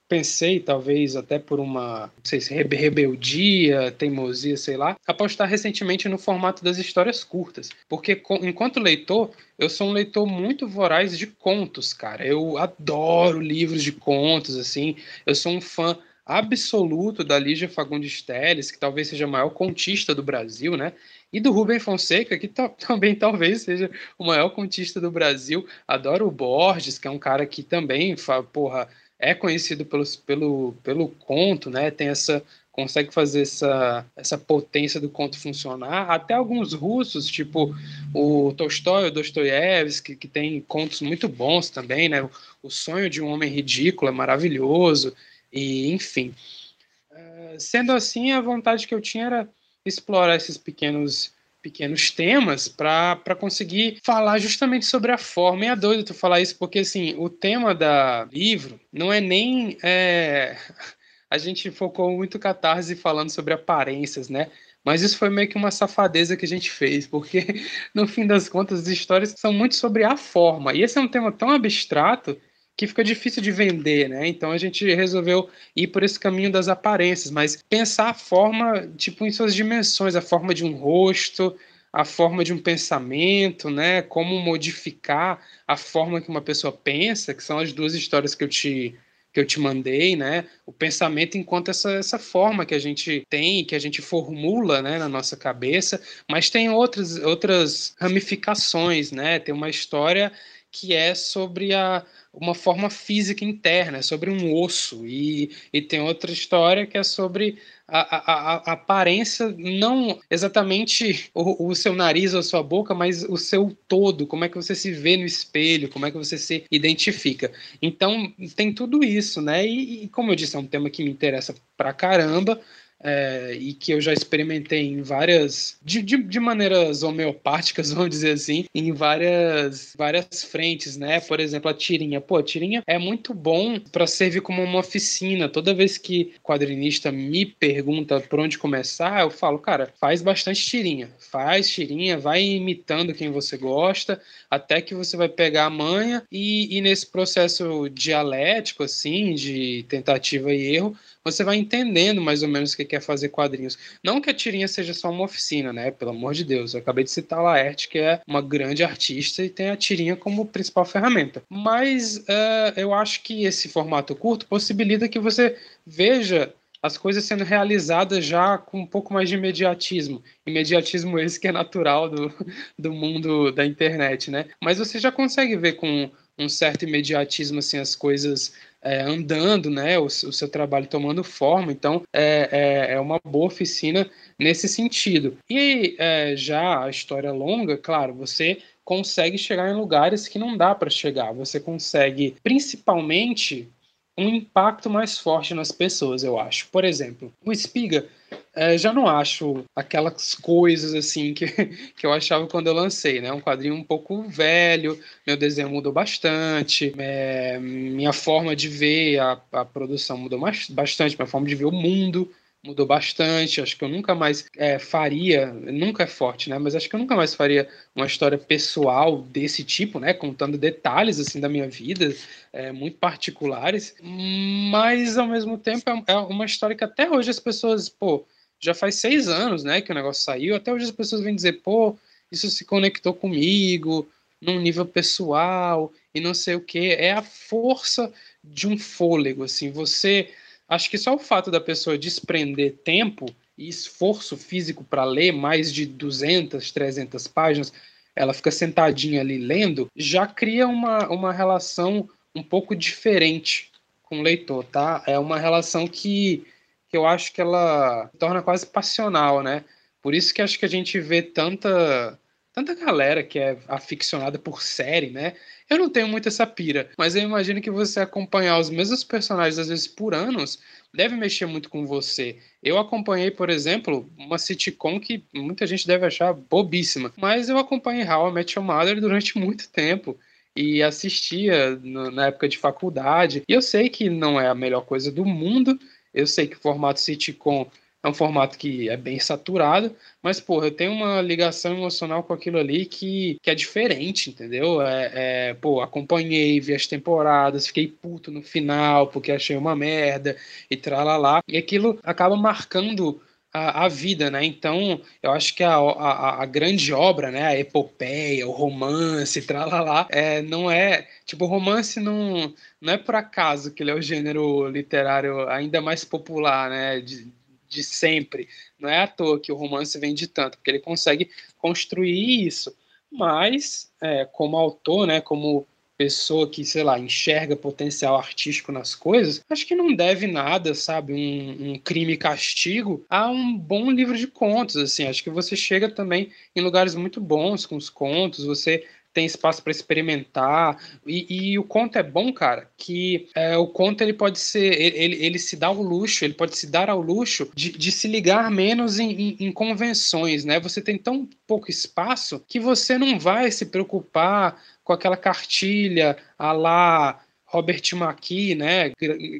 pensei, talvez até por uma, não sei se rebeldia, teimosia, sei lá, apostar recentemente no formato das histórias curtas. Porque enquanto leitor, eu sou um leitor muito voraz de contos, cara. Eu adoro livros de contos, assim. Eu sou um fã absoluto da Lígia Fagundes Telles, que talvez seja a maior contista do Brasil, né? E do Rubem Fonseca, que também talvez seja o maior contista do Brasil. Adoro o Borges, que é um cara que também, porra, é conhecido pelos, pelo, pelo conto, né? Tem essa consegue fazer essa, essa potência do conto funcionar. Até alguns russos, tipo o Tolstói, o Dostoiévski, que tem contos muito bons também, né? O Sonho de um Homem Ridículo é maravilhoso, e enfim. Uh, sendo assim, a vontade que eu tinha era explorar esses pequenos pequenos temas para conseguir falar justamente sobre a forma. E é doido tu falar isso, porque assim, o tema da livro não é nem. É... A gente focou muito catarse falando sobre aparências, né? Mas isso foi meio que uma safadeza que a gente fez, porque no fim das contas as histórias são muito sobre a forma. E esse é um tema tão abstrato que fica difícil de vender, né? Então a gente resolveu ir por esse caminho das aparências, mas pensar a forma, tipo, em suas dimensões, a forma de um rosto, a forma de um pensamento, né? Como modificar a forma que uma pessoa pensa, que são as duas histórias que eu te que eu te mandei, né? O pensamento enquanto essa, essa forma que a gente tem, que a gente formula, né, na nossa cabeça, mas tem outras outras ramificações, né? Tem uma história que é sobre a, uma forma física interna, é sobre um osso. E, e tem outra história que é sobre a, a, a aparência, não exatamente o, o, seu nariz ou a sua boca, mas o seu todo, como é que você se vê no espelho, como é que você se identifica. Então, tem tudo isso, né? E, e como eu disse, é um tema que me interessa pra caramba é, e que eu já experimentei em várias, de, de, de, maneiras homeopáticas, vamos dizer assim, em várias, várias frentes, né? Por exemplo, a tirinha. Pô, a tirinha é muito bom para servir como uma oficina. Toda vez que o quadrinista me pergunta por onde começar, eu falo, cara, faz bastante tirinha. Faz tirinha, vai imitando quem você gosta, até que você vai pegar a manha e, e nesse processo dialético, assim, de tentativa e erro, você vai entendendo mais ou menos o que quer fazer quadrinhos. Não que a tirinha seja só uma oficina, né? Pelo amor de Deus. Eu acabei de citar a Laerte, que é uma grande artista e tem a tirinha como principal ferramenta. Mas uh, eu acho que esse formato curto possibilita que você veja as coisas sendo realizadas já com um pouco mais de imediatismo. Imediatismo esse que é natural do, do mundo da internet, né? Mas você já consegue ver com um certo imediatismo assim as coisas é, andando, né, o, o, seu trabalho tomando forma. Então, é, é, é, uma boa oficina nesse sentido. E é, já a história longa, claro, você consegue chegar em lugares que não dá para chegar. Você consegue, principalmente, um impacto mais forte nas pessoas, eu acho. Por exemplo, o Espiga é, já não acho aquelas coisas assim que, que eu achava quando eu lancei, né? Um quadrinho um pouco velho, meu desenho mudou bastante, é, minha forma de ver a, a produção mudou mais, bastante, minha forma de ver o mundo mudou bastante. Acho que eu nunca mais é, faria, nunca é forte, né? Mas acho que eu nunca mais faria uma história pessoal desse tipo, né? Contando detalhes assim da minha vida, é, muito particulares. Mas ao mesmo tempo é, é uma história que até hoje as pessoas, pô, já faz seis anos, né, que o negócio saiu. Até hoje as pessoas vêm dizer, pô, isso se conectou comigo num nível pessoal e não sei o que. É a força de um fôlego, assim. Você, acho que só o fato da pessoa desprender tempo e esforço físico para ler mais de 200, 300 páginas, ela fica sentadinha ali lendo, já cria uma, uma relação um pouco diferente com o leitor, tá? É uma relação que que eu acho que ela torna quase passional, né? Por isso que acho que a gente vê tanta tanta galera que é aficionada por série, né? Eu não tenho muito essa pira, mas eu imagino que você acompanhar os mesmos personagens às vezes por anos deve mexer muito com você. Eu acompanhei, por exemplo, uma sitcom que muita gente deve achar bobíssima, mas eu acompanhei How I Met Your Mother durante muito tempo e assistia na época de faculdade. E eu sei que não é a melhor coisa do mundo, eu sei que o formato sitcom é um formato que é bem saturado, mas, porra, eu tenho uma ligação emocional com aquilo ali que, que é diferente, entendeu? É, é, pô, acompanhei, vi as temporadas, fiquei puto no final porque achei uma merda e tralalá. E aquilo acaba marcando a, a, vida, né? Então, eu acho que a, a, a, grande obra, né? A epopeia, o romance, tralalá, é, não é. Tipo, romance não, não é por acaso que ele é o gênero literário ainda mais popular, né? De, de sempre. Não é à toa que o romance vende tanto, porque ele consegue construir isso. Mas, é, como autor, né, como pessoa que, sei lá, enxerga potencial artístico nas coisas, acho que não deve nada, sabe, um, um crime castigo a um bom livro de contos, assim, acho que você chega também em lugares muito bons com os contos, você tem espaço para experimentar. E, e, o conto é bom, cara, que é, o conto ele pode ser. Ele, ele se dá ao luxo, ele pode se dar ao luxo de, de se ligar menos em, em, em, convenções, né? Você tem tão pouco espaço que você não vai se preocupar com aquela cartilha a lá Robert McKee, né,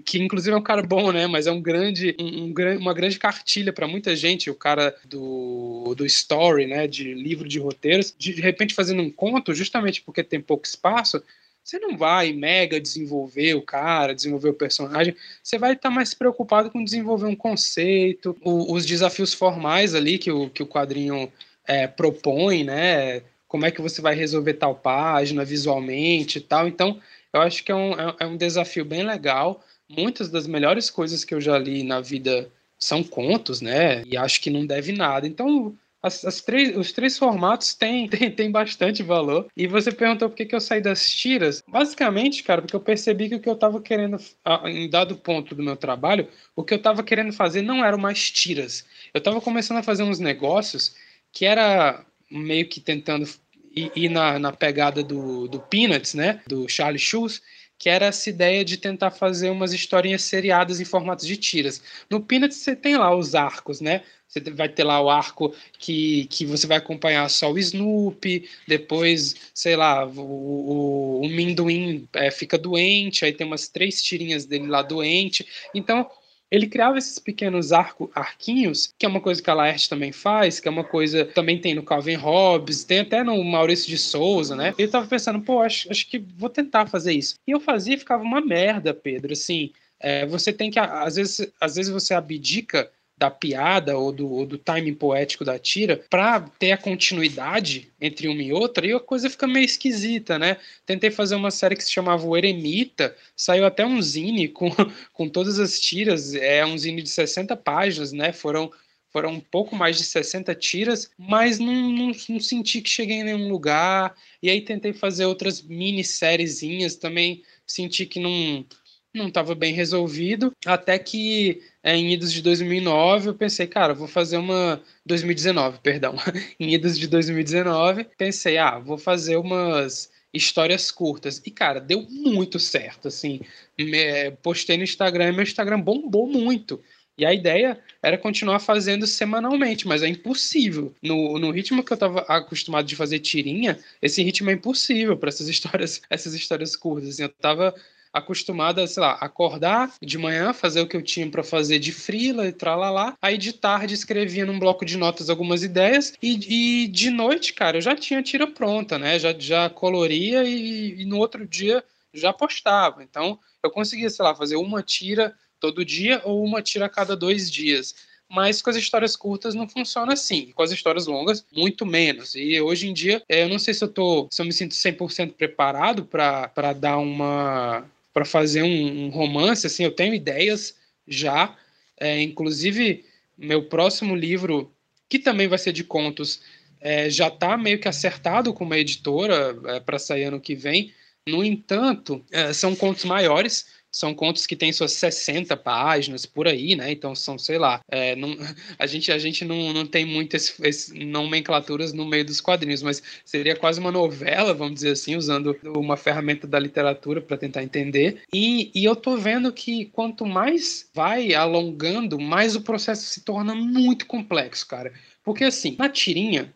que inclusive é um cara bom, né, mas é um grande, um, um uma grande cartilha para muita gente, o cara do, do story, né, de livro de roteiros, de, de repente fazendo um conto, justamente porque tem pouco espaço, você não vai mega desenvolver o cara, desenvolver o personagem, você vai estar tá mais preocupado com desenvolver um conceito, o, os desafios formais ali que o, que o quadrinho é, propõe, né, como é que você vai resolver tal página visualmente e tal, então eu acho que é um, é, é um desafio bem legal. Muitas das melhores coisas que eu já li na vida são contos, né? E acho que não deve nada. Então, as, as três, os três formatos têm, têm, têm bastante valor. E você perguntou por que, que eu saí das tiras. Basicamente, cara, porque eu percebi que o que eu estava querendo, em dado ponto do meu trabalho, o que eu estava querendo fazer não eram mais tiras. Eu estava começando a fazer uns negócios que era meio que tentando e, e na, na, pegada do, do Peanuts, né, do Charlie Schulz, que era essa ideia de tentar fazer umas historinhas seriadas em formatos de tiras. No Peanuts você tem lá os arcos, né? Você vai ter lá o arco que, que você vai acompanhar só o Snoopy, depois, sei lá, o, o, o Minduim é, fica doente, aí tem umas três tirinhas dele lá doente. Então, ele criava esses pequenos arco, arquinhos, que é uma coisa que a Laerte também faz, que é uma coisa também tem no Calvin Hobbes, tem até no Maurício de Souza, né? Ele tava pensando, pô, acho, acho que vou tentar fazer isso. E eu fazia e ficava uma merda, Pedro, assim. É, você tem que, às vezes, às vezes você abdica da piada ou do, ou do timing poético da tira para ter a continuidade entre uma e outra, e a coisa fica meio esquisita, né? Tentei fazer uma série que se chamava O Eremita, saiu até um zine com, com todas as tiras, é um zine de 60 páginas, né? Foram foram um pouco mais de 60 tiras, mas não, não, não, senti que cheguei em nenhum lugar. E aí tentei fazer outras minissériezinhas, também senti que não não estava bem resolvido, até que é, em idos de 2009 eu pensei, cara, vou fazer uma 2019, perdão. em idos de 2019, pensei, ah, vou fazer umas histórias curtas. E cara, deu muito certo, assim. Me, postei no Instagram e meu Instagram bombou muito. E a ideia era continuar fazendo semanalmente, mas é impossível. No, no ritmo que eu estava acostumado de fazer tirinha, esse ritmo é impossível para essas histórias, essas histórias curtas. Assim, eu estava acostumada, sei lá, acordar de manhã, fazer o que eu tinha para fazer de frila e tralalá. Aí de tarde escrevia num bloco de notas algumas ideias e, e de noite, cara, eu já tinha tira pronta, né? Já, já coloria e, e no outro dia já postava. Então eu conseguia, sei lá, fazer uma tira todo dia ou uma tira a cada dois dias mas com as histórias curtas não funciona assim. Com as histórias longas, muito menos. E hoje em dia, é, eu não sei se eu tô, se eu me sinto 100% preparado para dar uma para fazer um, um, romance, assim, eu tenho ideias já, é, inclusive meu próximo livro, que também vai ser de contos, é, já está meio que acertado com uma editora é, para sair ano que vem. No entanto, é, são contos maiores, são contos que têm suas 60 páginas por aí, né? Então são, sei lá, é, não, a gente, a gente não, não tem muitas nomenclaturas no meio dos quadrinhos, mas seria quase uma novela, vamos dizer assim, usando uma ferramenta da literatura para tentar entender. E, e eu tô vendo que quanto mais vai alongando, mais o processo se torna muito complexo, cara. Porque assim, na tirinha,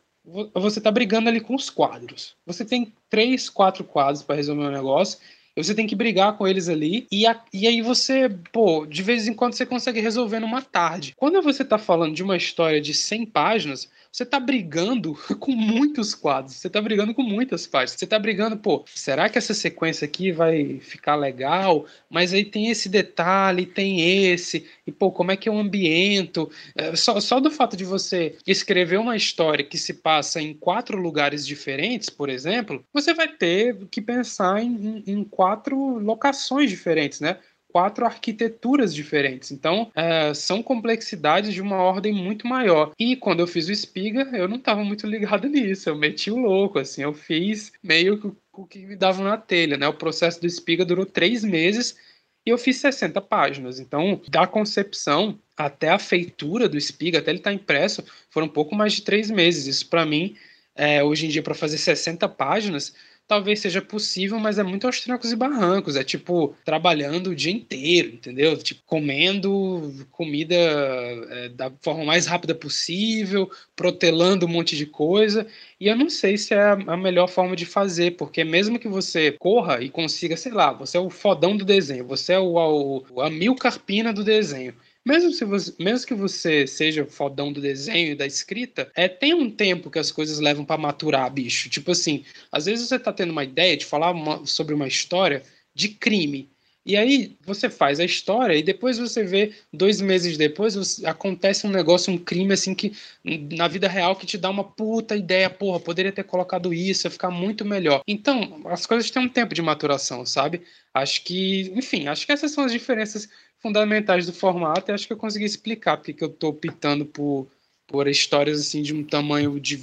você tá brigando ali com os quadros. Você tem três, quatro quadros para resolver o um negócio você tem que brigar com eles ali, e, a, e aí você, pô, de vez em quando você consegue resolver numa tarde. Quando você tá falando de uma história de 100 páginas, você tá brigando com muitos quadros, você tá brigando com muitas páginas, você tá brigando, pô, será que essa sequência aqui vai ficar legal? Mas aí tem esse detalhe, tem esse, e pô, como é que eu ambiento? É, só, só do fato de você escrever uma história que se passa em quatro lugares diferentes, por exemplo, você vai ter que pensar em, em, em quatro locações diferentes, né? Quatro arquiteturas diferentes. Então, é, são complexidades de uma ordem muito maior. E quando eu fiz o Espiga, eu não estava muito ligado nisso. Eu meti o louco, assim, eu fiz meio que o que me dava na telha, né? O processo do Espiga durou três meses e eu fiz 60 páginas. Então, da concepção até a feitura do Espiga, até ele estar tá impresso, foram um pouco mais de três meses. Isso, para mim, é, hoje em dia, para fazer 60 páginas, talvez seja possível, mas é muito aos trancos e barrancos. É tipo trabalhando o dia inteiro, entendeu? Tipo, comendo comida é, da forma mais rápida possível, protelando um monte de coisa. E eu não sei se é a melhor forma de fazer, porque mesmo que você corra e consiga, sei lá, você é o fodão do desenho, você é o, o, o Amilcar Pina do desenho. Mesmo, se você, mesmo que você seja fodão do desenho e da escrita, é, tem um tempo que as coisas levam para maturar, bicho. Tipo assim, às vezes você tá tendo uma ideia de falar uma, sobre uma história de crime. E aí você faz a história e depois você vê, dois meses depois, você, acontece um negócio, um crime assim que na vida real que te dá uma puta ideia, porra, poderia ter colocado isso, ia ficar muito melhor. Então, as coisas têm um tempo de maturação, sabe? Acho que, enfim, acho que essas são as diferenças fundamentais do formato e acho que eu consegui explicar porque que eu estou optando por por histórias assim de um tamanho de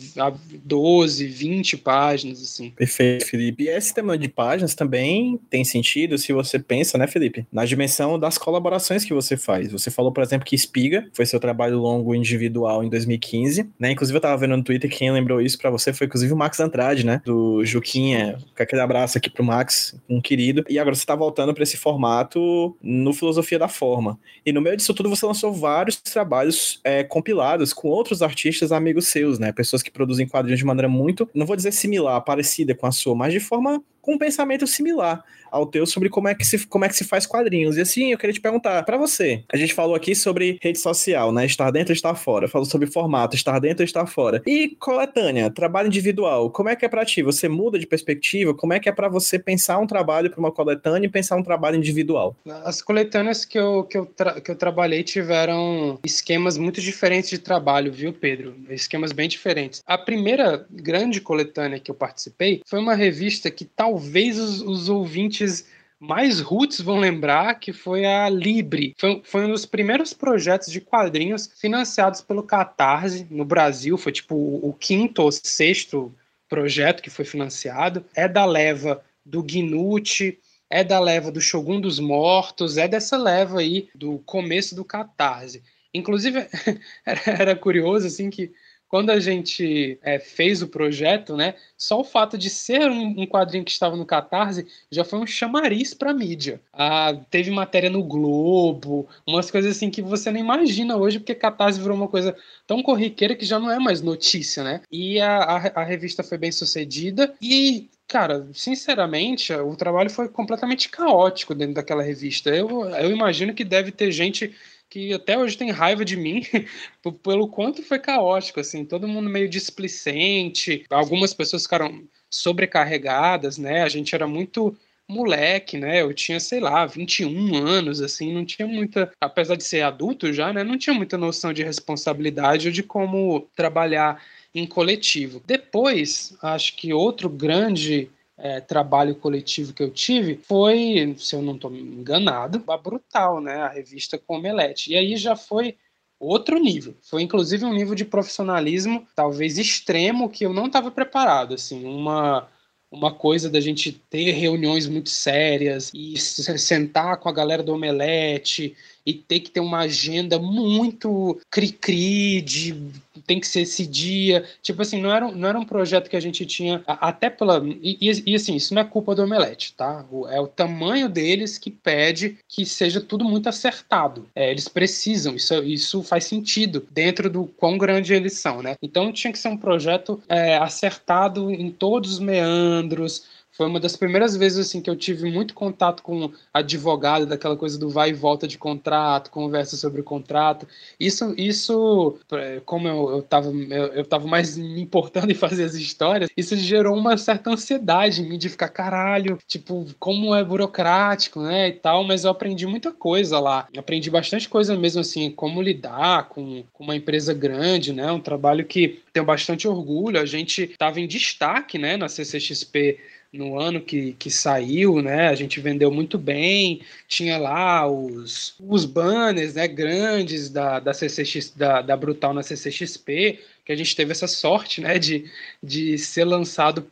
12, 20 páginas assim. Perfeito, Felipe. E esse tamanho de páginas também tem sentido se você pensa, né, Felipe, na dimensão das colaborações que você faz. Você falou, por exemplo, que Espiga foi seu trabalho longo individual em 2015, né? Inclusive eu tava vendo no Twitter quem lembrou isso para você foi inclusive o Max Andrade, né, do Juquinha. Com aquele abraço aqui pro Max, um querido. E agora você tá voltando para esse formato no Filosofia da Forma. E no meio disso tudo você lançou vários trabalhos é, compilados com outros artistas amigos seus, né? Pessoas que produzem quadrinhos de maneira muito, não vou dizer similar, parecida com a sua, mas de forma com um pensamento similar ao teu sobre como é que se, como é que se faz quadrinhos. E assim, eu queria te perguntar para você. A gente falou aqui sobre rede social, né? Estar dentro ou estar fora. Falou sobre formato, estar dentro ou estar fora. E coletânea, trabalho individual. Como é que é para ti? Você muda de perspectiva? Como é que é para você pensar um trabalho para uma coletânea e pensar um trabalho individual? As coletâneas que eu, que eu, que eu trabalhei tiveram esquemas muito diferentes de trabalho, viu, Pedro? Esquemas bem diferentes. A primeira grande coletânea que eu participei foi uma revista que talvez os, os ouvintes mais roots vão lembrar que foi a Libre. Foi, foi, um dos primeiros projetos de quadrinhos financiados pelo Catarse no Brasil. Foi tipo o, o quinto ou sexto projeto que foi financiado. É da leva do Gnucci, é da leva do Shogun dos Mortos, é dessa leva aí do começo do Catarse. Inclusive, era curioso assim que quando a gente é, fez o projeto, né, só o fato de ser um, um, quadrinho que estava no Catarse já foi um chamariz para a mídia. Ah, teve matéria no Globo, umas coisas assim que você não imagina hoje, porque Catarse virou uma coisa tão corriqueira que já não é mais notícia, né? E a, a, a revista foi bem sucedida e Cara, sinceramente, o trabalho foi completamente caótico dentro daquela revista. Eu, eu imagino que deve ter gente que até hoje tem raiva de mim pelo quanto foi caótico, assim, todo mundo meio displicente, algumas pessoas ficaram sobrecarregadas, né? A gente era muito moleque, né? Eu tinha, sei lá, 21 anos, assim, não tinha muita, apesar de ser adulto já, né? Não tinha muita noção de responsabilidade ou de como trabalhar em coletivo. Depois, acho que outro grande é, trabalho coletivo que eu tive foi, se eu não estou enganado, a Brutal, né? A revista com Omelete. E aí já foi outro nível. Foi inclusive um nível de profissionalismo talvez extremo que eu não estava preparado, assim, uma uma coisa da gente ter reuniões muito sérias e sentar com a galera do Omelete e ter que ter uma agenda muito cri-cri de tem que ser esse dia. Tipo assim, não era, não era um projeto que a gente tinha, até pela. E, e, assim, isso não é culpa do Omelete, tá? É o tamanho deles que pede que seja tudo muito acertado. É, eles precisam, isso, isso faz sentido dentro do quão grande eles são, né? Então tinha que ser um projeto é, acertado em todos os meandros foi uma das primeiras vezes assim que eu tive muito contato com advogado, daquela coisa do vai e volta de contrato, conversa sobre o contrato. Isso, isso como eu, eu, tava, eu, eu tava mais me importando em fazer as histórias, isso gerou uma certa ansiedade em mim de ficar, caralho, tipo, como é burocrático, né, e tal, mas eu aprendi muita coisa lá. Aprendi bastante coisa mesmo, assim, como lidar com, com uma empresa grande, né, um trabalho que tenho bastante orgulho. A gente estava em destaque, né, na CCXP no ano que, que saiu, né? A gente vendeu muito bem, tinha lá os, os banners, né, grandes da, da CCX, da, da Brutal na CCXP, que a gente teve essa sorte, né, de, de ser lançado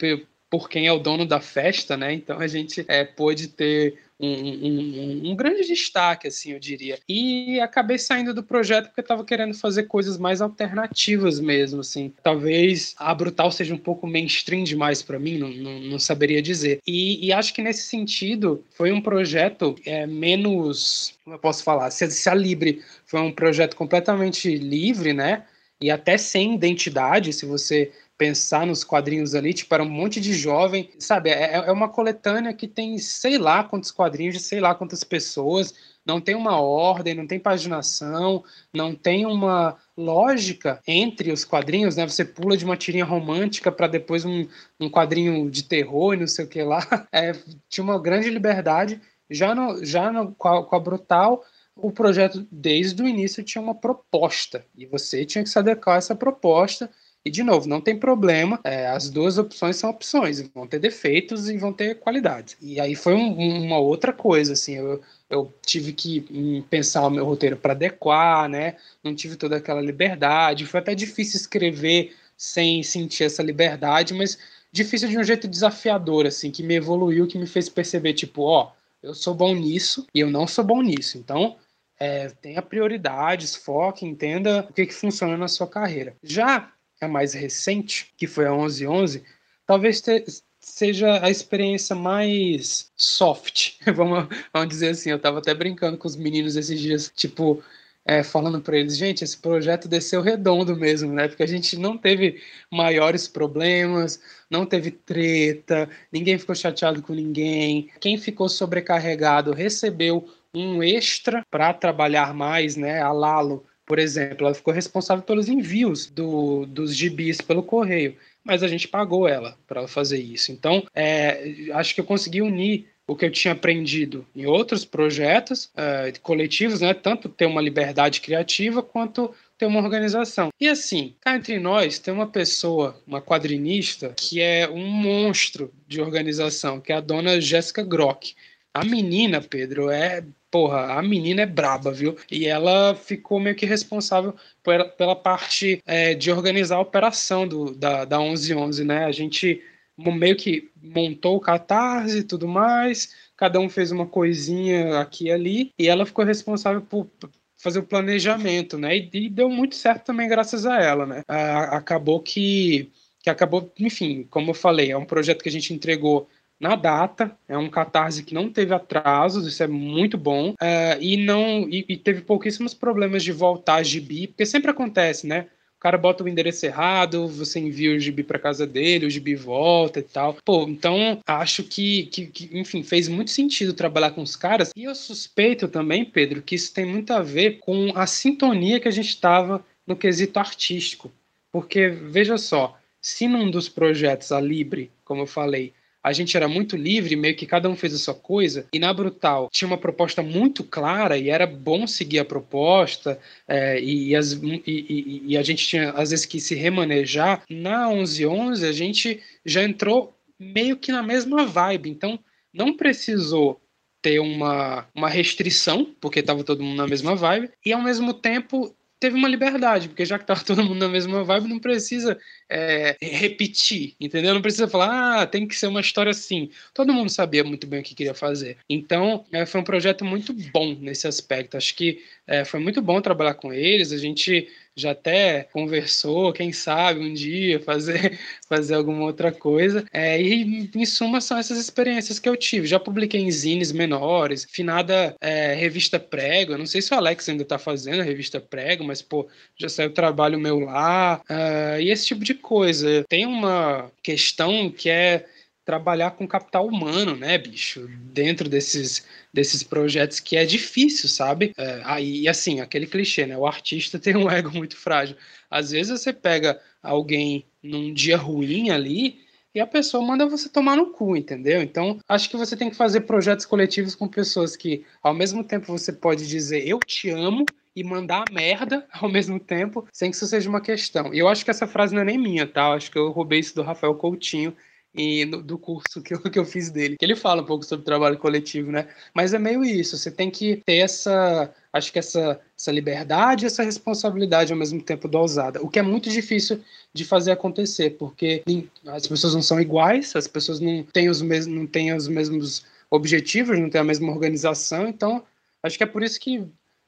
por quem é o dono da festa, né? Então a gente é, pôde ter um, um, grande destaque, assim, eu diria. E acabei saindo do projeto porque estava querendo fazer coisas mais alternativas mesmo, assim. Talvez a Brutal seja um pouco mainstream demais para mim, não, não, não, saberia dizer. E, e, acho que nesse sentido foi um projeto é, menos, como eu posso falar, se, se a Libre foi um projeto completamente livre, né? E até sem identidade, se você pensar nos quadrinhos ali, tipo, era um monte de jovem, sabe? É, é uma coletânea que tem sei lá quantos quadrinhos de sei lá quantas pessoas, não tem uma ordem, não tem paginação, não tem uma lógica entre os quadrinhos, né? Você pula de uma tirinha romântica para depois um, um quadrinho de terror e não sei o que lá. É, tinha uma grande liberdade. Já, no, já no, com, a, com a Brutal, o projeto, desde o início, tinha uma proposta. E você tinha que se adequar a essa proposta e, de novo, não tem problema, é, as duas opções são opções, vão ter defeitos e vão ter qualidades. E aí foi um, uma outra coisa, assim, eu, eu tive que hum, pensar o meu roteiro para adequar, né? Não tive toda aquela liberdade, foi até difícil escrever sem sentir essa liberdade, mas difícil de um jeito desafiador, assim, que me evoluiu, que me fez perceber, tipo, ó, eu sou bom nisso e eu não sou bom nisso, então é, tenha prioridades, foque, entenda o que, que funciona na sua carreira. Já a mais recente, que foi a 1111, talvez te, seja a experiência mais soft, vamos, vamos dizer assim. Eu estava até brincando com os meninos esses dias, tipo, é, falando para eles, gente, esse projeto desceu redondo mesmo, né? Porque a gente não teve maiores problemas, não teve treta, ninguém ficou chateado com ninguém. Quem ficou sobrecarregado recebeu um extra para trabalhar mais, né? A Lalo por exemplo, ela ficou responsável pelos envios do, dos gibis pelo correio, mas a gente pagou ela para fazer isso. Então, é, acho que eu consegui unir o que eu tinha aprendido em outros projetos uh, coletivos, né? Tanto ter uma liberdade criativa quanto ter uma organização. E assim, cá entre nós, tem uma pessoa, uma quadrinista, que é um monstro de organização, que é a dona Jéssica Grock. A menina, Pedro, é porra, a menina é braba, viu? E ela ficou meio que responsável pela, pela parte é, de organizar a operação do, da, da 1111, né? A gente meio que montou o catarse e tudo mais, cada um fez uma coisinha aqui e ali, e ela ficou responsável por fazer o planejamento, né? E, e deu muito certo também graças a ela, né? A, acabou que, que acabou, enfim, como eu falei, é um projeto que a gente entregou na data, é um catarse que não teve atrasos, isso é muito bom, uh, e não e, e, teve pouquíssimos problemas de voltar gibi, porque sempre acontece, né? O cara bota o endereço errado, você envia o gibi para casa dele, o gibi volta e tal. Pô, então acho que, que, que, enfim, fez muito sentido trabalhar com os caras. E eu suspeito também, Pedro, que isso tem muito a ver com a sintonia que a gente estava no quesito artístico. Porque, veja só, se num dos projetos, a Libre, como eu falei, a gente era muito livre, meio que cada um fez a sua coisa, e na Brutal tinha uma proposta muito clara e era bom seguir a proposta, é, e, as, e, e, e, a gente tinha às vezes que se remanejar. Na 1111 a gente já entrou meio que na mesma vibe, então não precisou ter uma, uma restrição, porque estava todo mundo na mesma vibe, e ao mesmo tempo teve uma liberdade, porque já que estava todo mundo na mesma vibe, não precisa é, repetir, entendeu? Não precisa falar, ah, tem que ser uma história assim. Todo mundo sabia muito bem o que queria fazer. Então, é, foi um projeto muito bom nesse aspecto. Acho que é, foi muito bom trabalhar com eles. A gente já até conversou, quem sabe um dia fazer, fazer alguma outra coisa. É, e, em suma, são essas experiências que eu tive. Já publiquei em zines menores, finada é, revista Prego. Eu não sei se o Alex ainda está fazendo a revista Prego, mas, pô, já saiu trabalho meu lá. Uh, e esse tipo de coisa. Tem uma questão que é trabalhar com capital humano, né, bicho? Dentro desses, desses projetos que é difícil, sabe? É, aí, assim, aquele clichê, né? O artista tem um ego muito frágil. Às vezes você pega alguém num dia ruim ali e a pessoa manda você tomar no cu, entendeu? Então, acho que você tem que fazer projetos coletivos com pessoas que, ao mesmo tempo, você pode dizer eu te amo e mandar merda ao mesmo tempo, sem que isso seja uma questão. E eu acho que essa frase não é nem minha, tá? Eu acho que eu roubei isso do Rafael Coutinho e no, do curso que eu, que eu fiz dele. Ele fala um pouco sobre trabalho coletivo, né? Mas é meio isso, você tem que ter essa, acho que essa, essa liberdade e essa responsabilidade ao mesmo tempo dosada, o que é muito difícil de fazer acontecer, porque as pessoas não são iguais, as pessoas não têm os mesmos, não têm os mesmos objetivos, não têm a mesma organização, então acho que é por isso que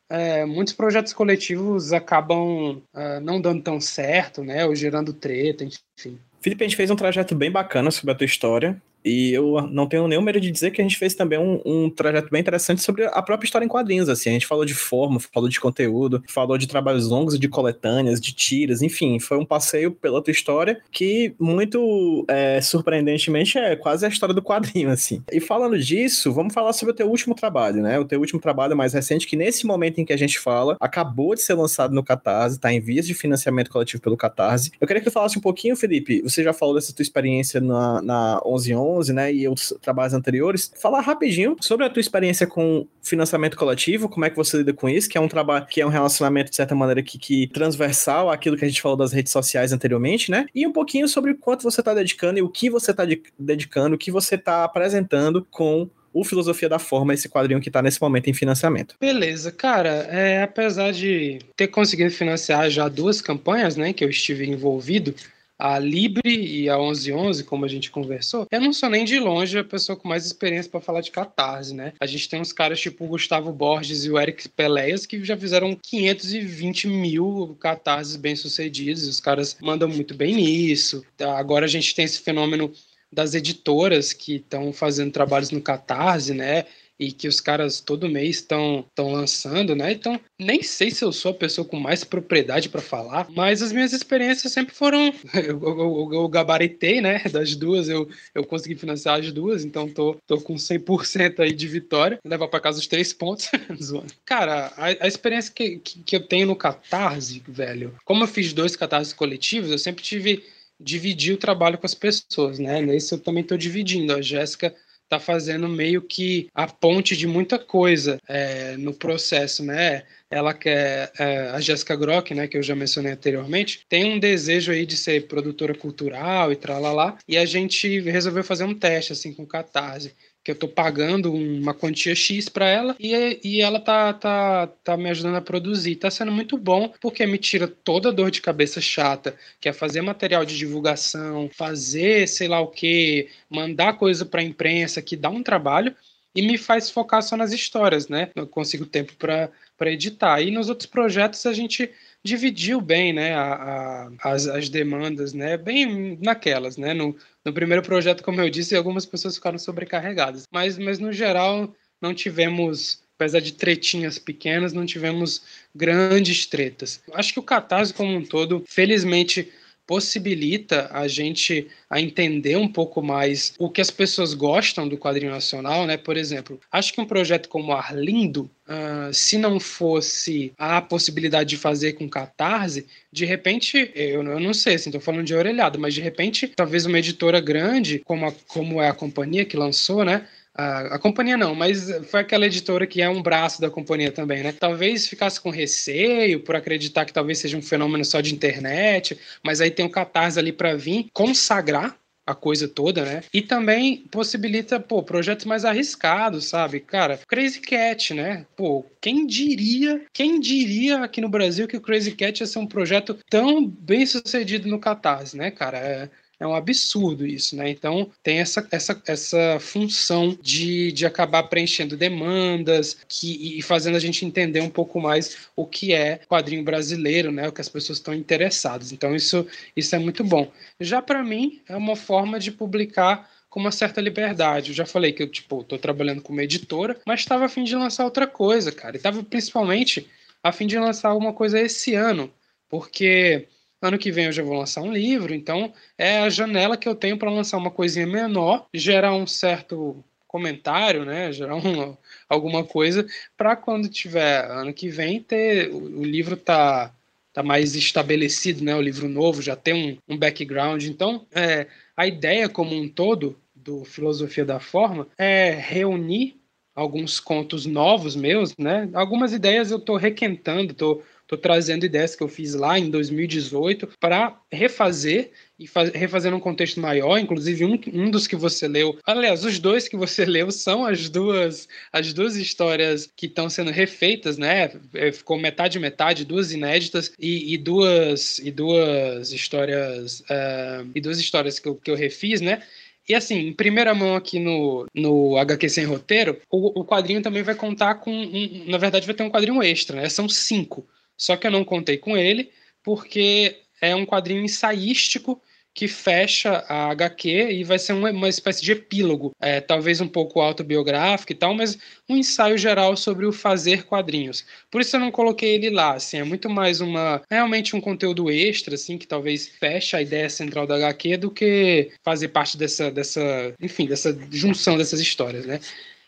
é, muitos projetos coletivos acabam uh, não dando tão certo, né? Ou gerando treta, enfim. Felipe, a gente fez um trajeto bem bacana sobre a tua história. E eu não tenho nenhum medo de dizer que a gente fez também um, um, trajeto bem interessante sobre a própria história em quadrinhos. Assim, a gente falou de forma, falou de conteúdo, falou de trabalhos longos de coletâneas, de tiras, enfim, foi um passeio pela tua história que muito é, surpreendentemente é quase a história do quadrinho, assim. E falando disso, vamos falar sobre o teu último trabalho, né? O teu último trabalho mais recente, que nesse momento em que a gente fala, acabou de ser lançado no Catarse, tá em vias de financiamento coletivo pelo Catarse. Eu queria que tu falasse um pouquinho, Felipe. Você já falou dessa tua experiência na, na 1111 2011, né, e outros trabalhos anteriores, falar rapidinho sobre a tua experiência com financiamento coletivo, como é que você lida com isso, que é um trabalho, que é um relacionamento, de certa maneira, que, que transversal àquilo que a gente falou das redes sociais anteriormente, né, e um pouquinho sobre quanto você está dedicando e o que você está de dedicando, o que você está apresentando com o Filosofia da Forma, esse quadrinho que está nesse momento em financiamento. Beleza, cara, é, apesar de ter conseguido financiar já duas campanhas, né, que eu estive envolvido, a Libre e a 1111, como a gente conversou, eu não sou nem de longe a pessoa com mais experiência para falar de catarse, né? A gente tem uns caras tipo o Gustavo Borges e o Eric Peleias que já fizeram 520 mil catarses bem-sucedidos, os caras mandam muito bem nisso. Agora a gente tem esse fenômeno das editoras que estão fazendo trabalhos no Catarse, né? E que os caras todo mês estão lançando, né? Então, nem sei se eu sou a pessoa com mais propriedade para falar, mas as minhas experiências sempre foram. Eu, eu, eu, gabaritei, né? Das duas, eu, eu consegui financiar as duas, então tô, tô com 100% aí de vitória. Levar para casa os três pontos. Cara, a, a experiência que, que, que eu tenho no Catarse, velho, como eu fiz dois catarses coletivos, eu sempre tive dividir o trabalho com as pessoas, né? Nesse eu também estou dividindo. A Jéssica tá fazendo meio que a ponte de muita coisa é, no processo, né? Ela quer, é, a Jéssica Grock, né, que eu já mencionei anteriormente, tem um desejo aí de ser produtora cultural e tralalá, e a gente resolveu fazer um teste, assim, com Catarse que eu tô pagando uma quantia X para ela e, e ela tá, tá, tá me ajudando a produzir. Tá sendo muito bom porque me tira toda a dor de cabeça chata, que é fazer material de divulgação, fazer sei lá o que, mandar coisa para imprensa, que dá um trabalho e me faz focar só nas histórias, né? Eu consigo tempo para editar. E nos outros projetos a gente dividiu bem, né, a, a, as, as demandas, né, bem naquelas, né, no, no primeiro projeto, como eu disse, algumas pessoas ficaram sobrecarregadas, mas, mas no geral não tivemos, apesar de tretinhas pequenas, não tivemos grandes tretas. Acho que o Catarse como um todo, felizmente, possibilita a gente a entender um pouco mais o que as pessoas gostam do quadrinho nacional, né? Por exemplo, acho que um projeto como Arlindo, uh, se não fosse a possibilidade de fazer com Catarse, de repente, eu, eu não sei, assim, tô falando de orelhado, mas de repente, talvez uma editora grande, como, a, como é a companhia que lançou, né? A, a, companhia não, mas foi aquela editora que é um braço da companhia também, né? Talvez ficasse com receio por acreditar que talvez seja um fenômeno só de internet, mas aí tem o Catarse ali para vir consagrar a coisa toda, né? E também possibilita, pô, projetos mais arriscados, sabe? Cara, Crazy Cat, né? Pô, quem diria, quem diria aqui no Brasil que o Crazy Cat ia ser um projeto tão bem sucedido no Catarse, né, cara? É, é um absurdo isso, né? Então tem essa, essa, essa função de, de acabar preenchendo demandas que, e fazendo a gente entender um pouco mais o que é quadrinho brasileiro, né? O que as pessoas estão interessadas. Então isso, isso é muito bom. Já para mim é uma forma de publicar com uma certa liberdade. Eu já falei que eu, tipo, tô trabalhando como editora, mas estava a fim de lançar outra coisa, cara. E estava principalmente a fim de lançar alguma coisa esse ano, porque Ano que vem eu já vou lançar um livro, então é a janela que eu tenho para lançar uma coisinha menor, gerar um certo comentário, né, gerar um, alguma coisa para quando tiver ano que vem ter o, o, livro tá tá mais estabelecido, né, o livro novo já tem um, um background. Então, é, a ideia como um todo do filosofia da forma é reunir alguns contos novos meus, né? Algumas ideias eu estou requentando, estou Estou trazendo ideias que eu fiz lá em 2018 para refazer e refazer num contexto maior. Inclusive, um, um dos que você leu, aliás, os dois que você leu são as duas, as duas histórias que estão sendo refeitas, né? É, ficou metade metade, duas inéditas e, e duas e duas histórias uh, e duas histórias que eu, que eu refiz, né? E assim, em primeira mão aqui no, no HQ Sem Roteiro, o, o quadrinho também vai contar com. Um, na verdade, vai ter um quadrinho extra, né? São cinco. Só que eu não contei com ele, porque é um quadrinho ensaístico que fecha a HQ e vai ser uma, uma espécie de epílogo, é, talvez um pouco autobiográfico e tal, mas um ensaio geral sobre o fazer quadrinhos. Por isso eu não coloquei ele lá, assim, é muito mais uma realmente um conteúdo extra, assim, que talvez feche a ideia central da HQ do que fazer parte dessa, dessa, enfim, dessa junção dessas histórias, né?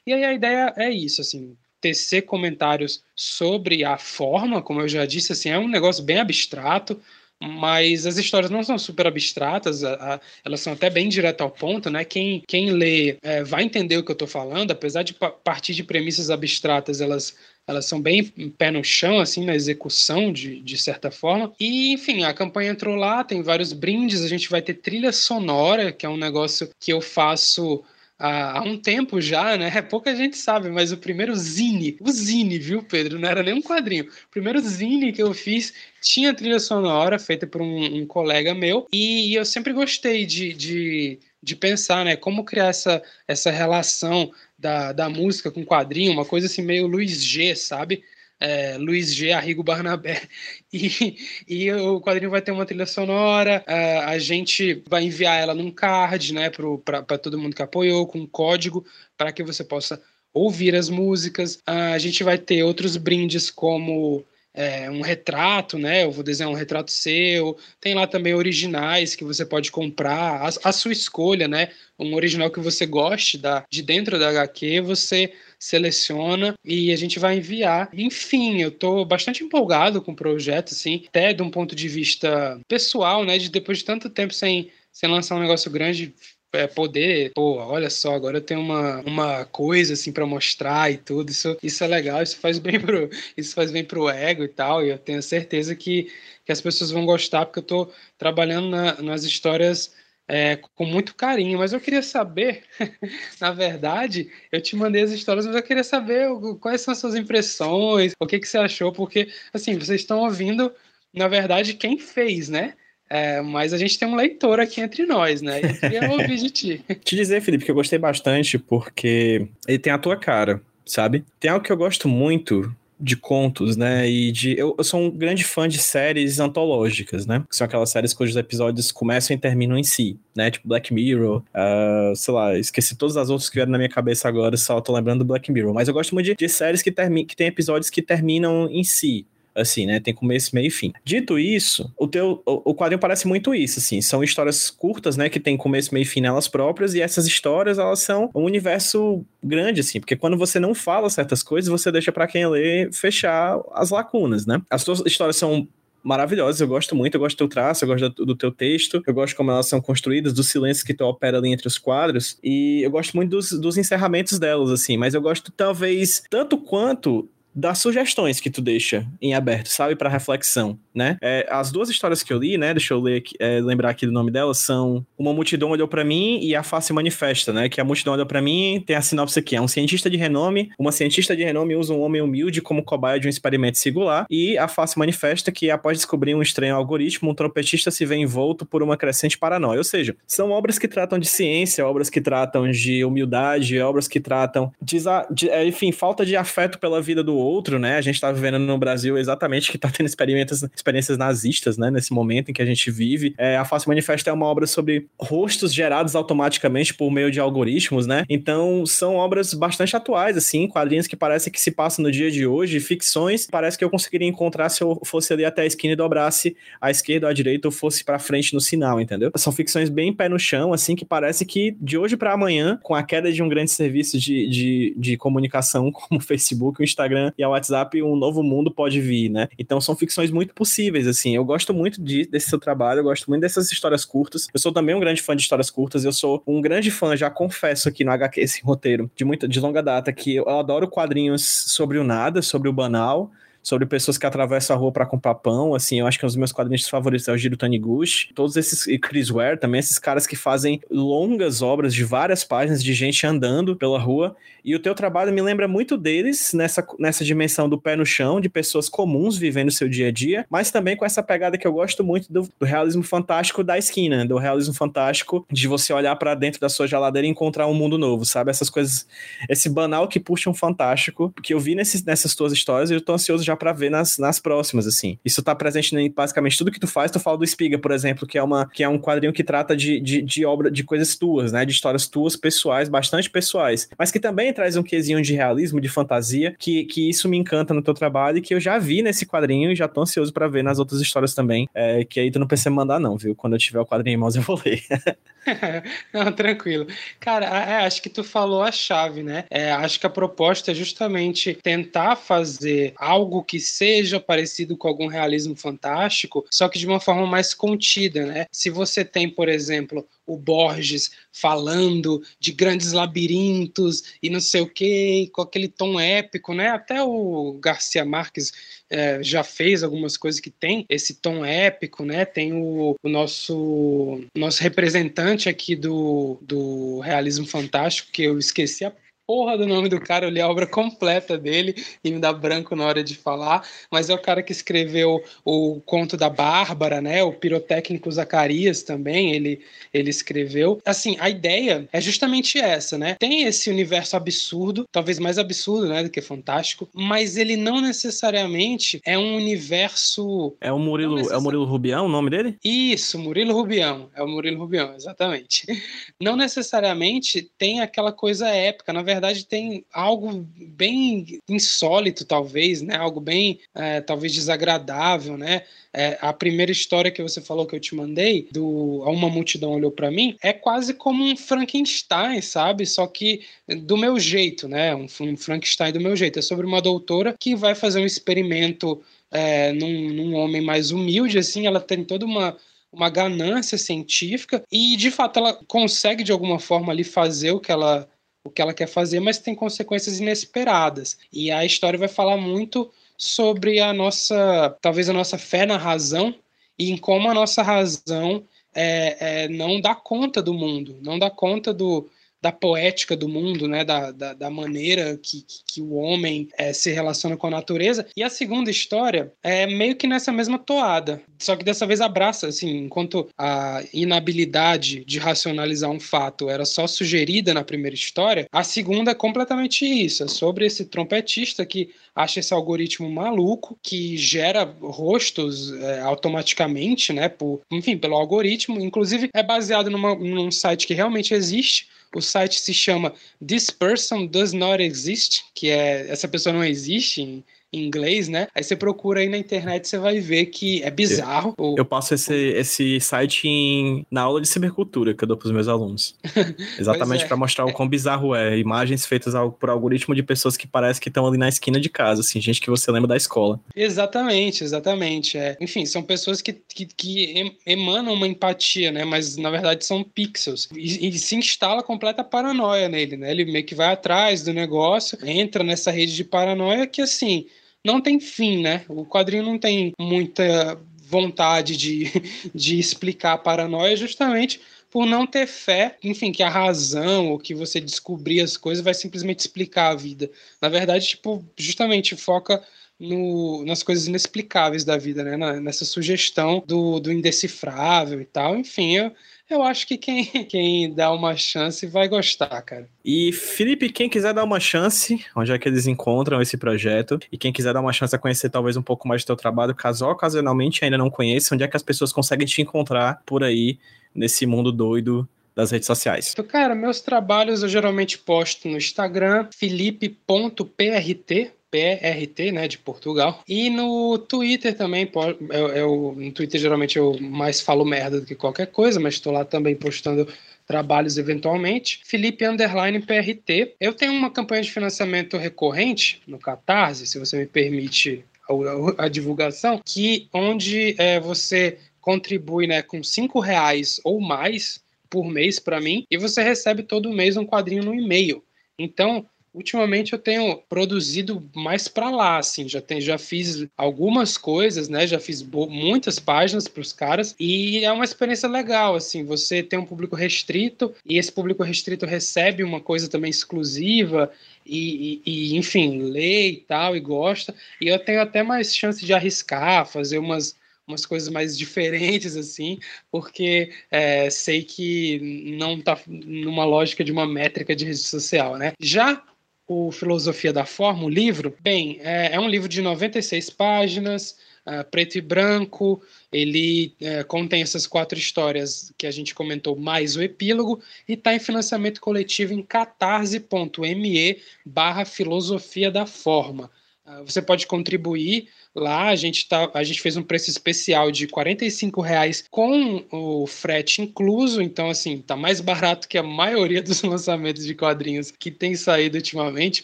E aí a ideia é isso, assim, tecer comentários sobre a forma, como eu já disse, assim, é um negócio bem abstrato, mas as histórias não são super abstratas, a, a, elas são até bem direto ao ponto, né? Quem, quem lê é, vai entender o que eu estou falando, apesar de partir de premissas abstratas, elas, elas são bem pé no chão, assim, na execução, de, de certa forma. E, enfim, a campanha entrou lá, tem vários brindes, a gente vai ter trilha sonora, que é um negócio que eu faço há, um tempo já, né? Pouca gente sabe, mas o primeiro zine, o zine, viu, Pedro? Não era nem um quadrinho. O primeiro zine que eu fiz tinha trilha sonora feita por um, um colega meu e eu sempre gostei de, de, de pensar, né? Como criar essa, essa relação da, da música com quadrinho, uma coisa assim meio Luiz G, sabe? É, Luiz G. Arrigo Barnabé. E, e o quadrinho vai ter uma trilha sonora, é, a gente vai enviar ela num card, né, para todo mundo que apoiou, com um código, para que você possa ouvir as músicas. a gente vai ter outros brindes como é, um retrato, né? Eu vou desenhar um retrato seu. Tem lá também originais que você pode comprar, a, a sua escolha, né? Um original que você goste da, de dentro da HQ, você seleciona e a gente vai enviar. Enfim, eu estou bastante empolgado com o projeto, assim, até de um ponto de vista pessoal, né? De depois de tanto tempo sem, sem lançar um negócio grande, é, poder, pô, olha só, agora eu tenho uma, uma coisa assim para mostrar e tudo. Isso, isso é legal, isso faz bem pro, isso faz bem pro ego e tal. E eu tenho certeza que, que as pessoas vão gostar, porque eu estou trabalhando na, nas histórias é, com muito carinho. Mas eu queria saber, na verdade, eu te mandei as histórias, mas eu queria saber quais são as suas impressões, o que, que você achou, porque assim, vocês estão ouvindo, na verdade, quem fez, né? É, mas a gente tem um leitor aqui entre nós, né? Eu queria ouvir de ti. Te dizer, Felipe, que eu gostei bastante porque ele tem a tua cara, sabe? Tem algo que eu gosto muito de contos, né? E de. Eu, eu, sou um grande fã de séries antológicas, né? Que são aquelas séries cujos episódios começam e terminam em si, né? Tipo Black Mirror, uh, sei lá, esqueci todas as outras que vieram na minha cabeça agora, só tô lembrando do Black Mirror. Mas eu gosto muito de, de séries que, que tem episódios que terminam em si assim, né? Tem começo, meio e fim. Dito isso, o teu o, quadrinho parece muito isso, assim, são histórias curtas, né, que tem começo, meio e fim nelas próprias e essas histórias, elas são um universo grande assim, porque quando você não fala certas coisas, você deixa para quem lê fechar as lacunas, né? As tuas histórias são maravilhosas, eu gosto muito, eu gosto do teu traço, eu gosto do, do, teu texto, eu gosto como elas são construídas, do silêncio que tu opera ali entre os quadros, e eu gosto muito dos, dos encerramentos delas, assim, mas eu gosto talvez tanto quanto das sugestões que tu deixa em aberto, sabe, para reflexão, né? É, as duas histórias que eu li, né, deixa eu ler aqui, é, lembrar aqui do nome delas, são Uma Multidão Olhou para Mim e A Face Manifesta, né? Que a multidão olhou para mim, tem a sinopse aqui, é um cientista de renome, uma cientista de renome usa um homem humilde como cobaia de um experimento singular, e A Face Manifesta que após descobrir um estranho algoritmo, um trompetista se vê envolto por uma crescente paranoia, ou seja, são obras que tratam de ciência, obras que tratam de humildade, obras que tratam de, de é, enfim, falta de afeto pela vida do outro, né? A gente tá vivendo no Brasil exatamente que tá tendo experiências, experiências nazistas, né? Nesse momento em que a gente vive. É, a Face Manifesta é uma obra sobre rostos gerados automaticamente por meio de algoritmos, né? Então, são obras bastante atuais, assim, quadrinhos que parecem que se passam no dia de hoje, ficções, parece que eu conseguiria encontrar se eu fosse ali até a esquina e dobrasse à esquerda ou à direita ou fosse para frente no sinal, entendeu? São ficções bem pé no chão, assim, que parece que de hoje para amanhã, com a queda de um grande serviço de, de, de comunicação como o Facebook, o Instagram e o WhatsApp, um novo mundo pode vir, né? Então são ficções muito possíveis, assim. Eu gosto muito de, desse seu trabalho, eu gosto muito dessas histórias curtas. Eu sou também um grande fã de histórias curtas, eu sou um grande fã, já confesso aqui no HQ esse roteiro, de, muita, de longa data, que eu adoro quadrinhos sobre o nada, sobre o banal, sobre pessoas que atravessam a rua para comprar pão, assim, eu acho que um dos meus quadrinhos favoritos é o Giro Taniguchi, todos esses, e Chris Ware também, esses caras que fazem longas obras de várias páginas de gente andando pela rua, e o teu trabalho me lembra muito deles nessa, nessa dimensão do pé no chão, de pessoas comuns vivendo o seu dia a dia, mas também com essa pegada que eu gosto muito do, do realismo fantástico da esquina, do realismo fantástico de você olhar para dentro da sua geladeira e encontrar um mundo novo, sabe? Essas coisas, esse banal que puxa um fantástico, que eu vi nesses, nessas tuas histórias e eu tô ansioso já para ver nas, nas próximas, assim. Isso tá presente em basicamente tudo que tu faz. Tu fala do Espiga, por exemplo, que é, uma, que é um quadrinho que trata de, de, de obra, de coisas tuas, né? De histórias tuas, pessoais, bastante pessoais. Mas que também traz um quesinho de realismo, de fantasia, que, que isso me encanta no teu trabalho e que eu já vi nesse quadrinho e já tô ansioso para ver nas outras histórias também. É, que aí tu não precisa mandar, não, viu? Quando eu tiver o quadrinho em mãos, eu vou ler. não, tranquilo. Cara, é, acho que tu falou a chave, né? É, acho que a proposta é justamente tentar fazer algo que seja parecido com algum realismo fantástico, só que de uma forma mais contida, né? Se você tem, por exemplo, o Borges falando de grandes labirintos e não sei o que, com aquele tom épico, né? Até o Garcia Marques é, já fez algumas coisas que tem esse tom épico, né? Tem o, o nosso, nosso representante aqui do, do realismo fantástico, que eu esqueci a porra do nome do cara, eu li a obra completa dele e me dá branco na hora de falar, mas é o cara que escreveu o conto da Bárbara, né? O pirotécnico Zacarias também, ele, ele escreveu. Assim, a ideia é justamente essa, né? Tem esse universo absurdo, talvez mais absurdo, né, do que fantástico, mas ele não necessariamente é um universo É o Murilo, é o Murilo Rubião o nome dele? Isso, Murilo Rubião, é o Murilo Rubião, exatamente. Não necessariamente tem aquela coisa épica, na verdade verdade tem algo bem insólito, talvez, né? Algo bem, é, talvez desagradável, né? É, a primeira história que você falou que eu te mandei, do Uma Multidão Olhou para Mim, é quase como um Frankenstein, sabe? Só que do meu jeito, né? Um, um Frankenstein do meu jeito. É sobre uma doutora que vai fazer um experimento é, num, num homem mais humilde, assim, ela tem toda uma uma ganância científica e de fato ela consegue de alguma forma ali fazer o que ela o que ela quer fazer, mas tem consequências inesperadas. E a história vai falar muito sobre a nossa, talvez a nossa fé na razão e em como a nossa razão é, é, não dá conta do mundo, não dá conta do, da poética do mundo, né, da, da, da maneira que, que, o homem é, se relaciona com a natureza. E a segunda história é meio que nessa mesma toada, só que dessa vez abraça, assim, enquanto a inabilidade de racionalizar um fato era só sugerida na primeira história, a segunda é completamente isso, é sobre esse trompetista que acha esse algoritmo maluco que gera rostos é, automaticamente, né, por, enfim, pelo algoritmo, inclusive é baseado numa, num site que realmente existe, o site se chama This Person Does Not Exist, que é essa pessoa não existe em, em inglês, né? Aí você procura aí na internet, você vai ver que é bizarro. Eu, eu passo esse, esse site em, na aula de cibercultura que eu dou para os meus alunos. Exatamente é. para mostrar o quão bizarro é. Imagens feitas por algoritmo de pessoas que parece que estão ali na esquina de casa, assim, gente que você lembra da escola. Exatamente, exatamente. É. Enfim, são pessoas que, que, que emanam uma empatia, né? Mas na verdade são pixels. E, e se instala completa paranoia nele, né? Ele meio que vai atrás do negócio, entra nessa rede de paranoia que, assim, não tem fim, né? O quadrinho não tem muita vontade de, de explicar a paranoia justamente por não ter fé, enfim, que a razão ou que você descobrir as coisas vai simplesmente explicar a vida. Na verdade, tipo, justamente foca no, nas coisas inexplicáveis da vida, né? Nessa sugestão do, do indecifrável e tal. Enfim, eu, eu acho que quem, quem dá uma chance vai gostar, cara. E Felipe, quem quiser dar uma chance, onde é que eles encontram esse projeto? E quem quiser dar uma chance a conhecer talvez um pouco mais do teu trabalho, caso ocasionalmente ainda não conheça, onde é que as pessoas conseguem te encontrar por aí, nesse mundo doido das redes sociais? Então, cara, meus trabalhos eu geralmente posto no Instagram, felipe.prt, PRT, né, de Portugal. E no Twitter também, eu, eu, no Twitter geralmente eu mais falo merda do que qualquer coisa, mas estou lá também postando trabalhos eventualmente. Felipe Underline PRT. Eu tenho uma campanha de financiamento recorrente no Catarse, se você me permite a, a, a divulgação, que onde é, você contribui né, com cinco reais ou mais por mês para mim e você recebe todo mês um quadrinho no e-mail. Então, ultimamente eu tenho produzido mais para lá, assim, já, tem, já fiz algumas coisas, né? Já fiz muitas páginas para os caras e é uma experiência legal, assim. Você tem um público restrito e esse público restrito recebe uma coisa também exclusiva e, e, e enfim, lê e tal e gosta. E eu tenho até mais chance de arriscar, fazer umas umas coisas mais diferentes, assim, porque é, sei que não está numa lógica de uma métrica de rede social, né? Já o Filosofia da Forma, o livro, bem, é, é um livro de 96 páginas, uh, preto e branco, ele uh, contém essas quatro histórias que a gente comentou, mais o epílogo, e está em financiamento coletivo em catarse.me barra filosofia da forma. Uh, você pode contribuir Lá a gente, tá, a gente fez um preço especial de R$ reais com o frete incluso, então assim, tá mais barato que a maioria dos lançamentos de quadrinhos que tem saído ultimamente,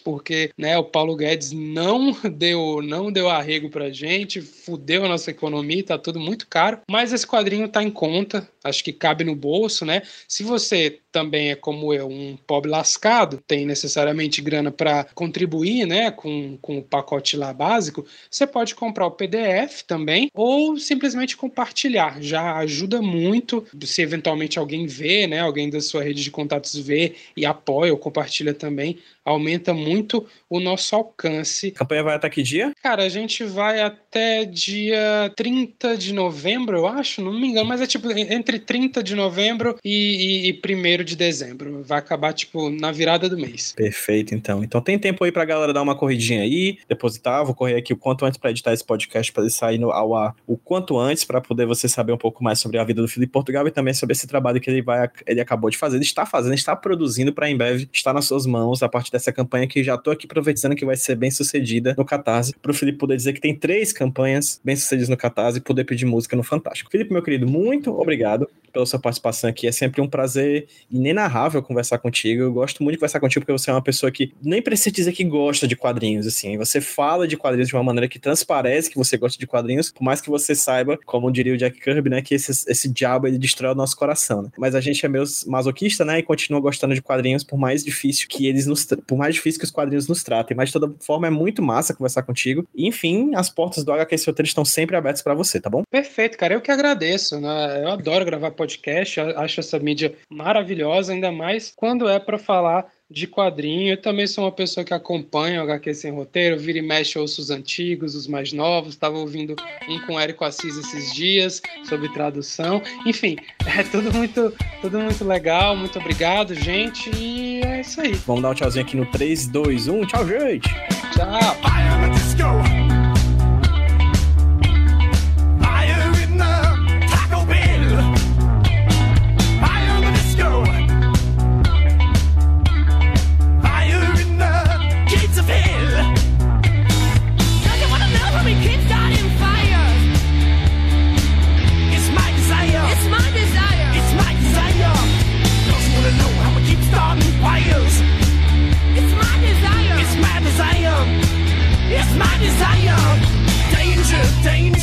porque né, o Paulo Guedes não deu, não deu arrego pra gente, fudeu a nossa economia, tá tudo muito caro, mas esse quadrinho tá em conta, acho que cabe no bolso, né? Se você também é como eu, um pobre lascado, tem necessariamente grana para contribuir, né, com, com o pacote lá básico, você pode comprar o PDF também ou simplesmente compartilhar. Já ajuda muito se eventualmente alguém vê, né, alguém da sua rede de contatos vê e apoia ou compartilha também, aumenta muito o nosso alcance. A campanha vai até que dia? Cara, a gente vai até dia 30 de novembro, eu acho, não me engano, mas é tipo entre 30 de novembro e, e, e 1 de dezembro. Vai acabar, tipo, na virada do mês. Perfeito, então. Então tem tempo aí pra galera dar uma corridinha aí, depositar. Vou correr aqui o quanto antes para editar esse podcast para ele sair no, ao ar o quanto antes, para poder você saber um pouco mais sobre a vida do Felipe Portugal e também sobre esse trabalho que ele vai ele acabou de fazer. Ele está fazendo, está produzindo para em breve estar nas suas mãos a partir dessa campanha que já tô aqui profetizando que vai ser bem sucedida no Catarse, pro Felipe poder dizer que tem três campanhas bem sucedidas no Catarse e poder pedir música no Fantástico. Felipe, meu querido, muito obrigado pela sua participação aqui. É sempre um prazer inenarrável conversar contigo. Eu gosto muito de conversar contigo porque você é uma pessoa que nem precisa dizer que gosta de quadrinhos, assim. Você fala de quadrinhos de uma maneira que transparece que você gosta de quadrinhos, por mais que você saiba, como diria o Jack Kirby, né, que esse, esse diabo ele destrói o nosso coração, né? Mas a gente é meio masoquista, né, e continua gostando de quadrinhos por mais difícil que eles nos por mais difícil que os quadrinhos nos tratem, mas de toda forma é muito massa conversar contigo. Enfim, as portas do HQ Roteiro estão sempre abertas para você, tá bom? Perfeito, cara. Eu que agradeço, né? Eu adoro gravar podcast, acho essa mídia maravilhosa, ainda mais quando é para falar de quadrinho. Eu também sou uma pessoa que acompanha o HQ Sem Roteiro, vira e mexe, ouço os antigos, os mais novos. Estava ouvindo um com Érico Assis esses dias sobre tradução. Enfim, é tudo muito, tudo muito legal. Muito obrigado, gente. E é isso aí. Vamos dar um tchauzinho aqui no 3, 2, 1. Tchau, gente. Tchau.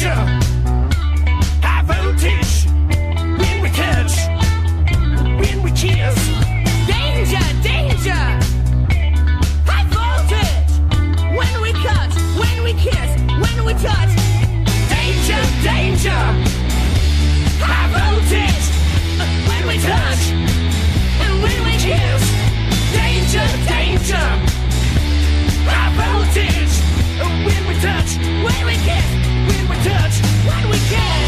danger. High voltage. When we. When we kiss. Danger, danger. High voltage. When we. When we kiss. When we touch. Danger, danger. High voltage. When we touch. And when we kiss. Danger, danger. High voltage. When we touch. When we kiss touch what we can.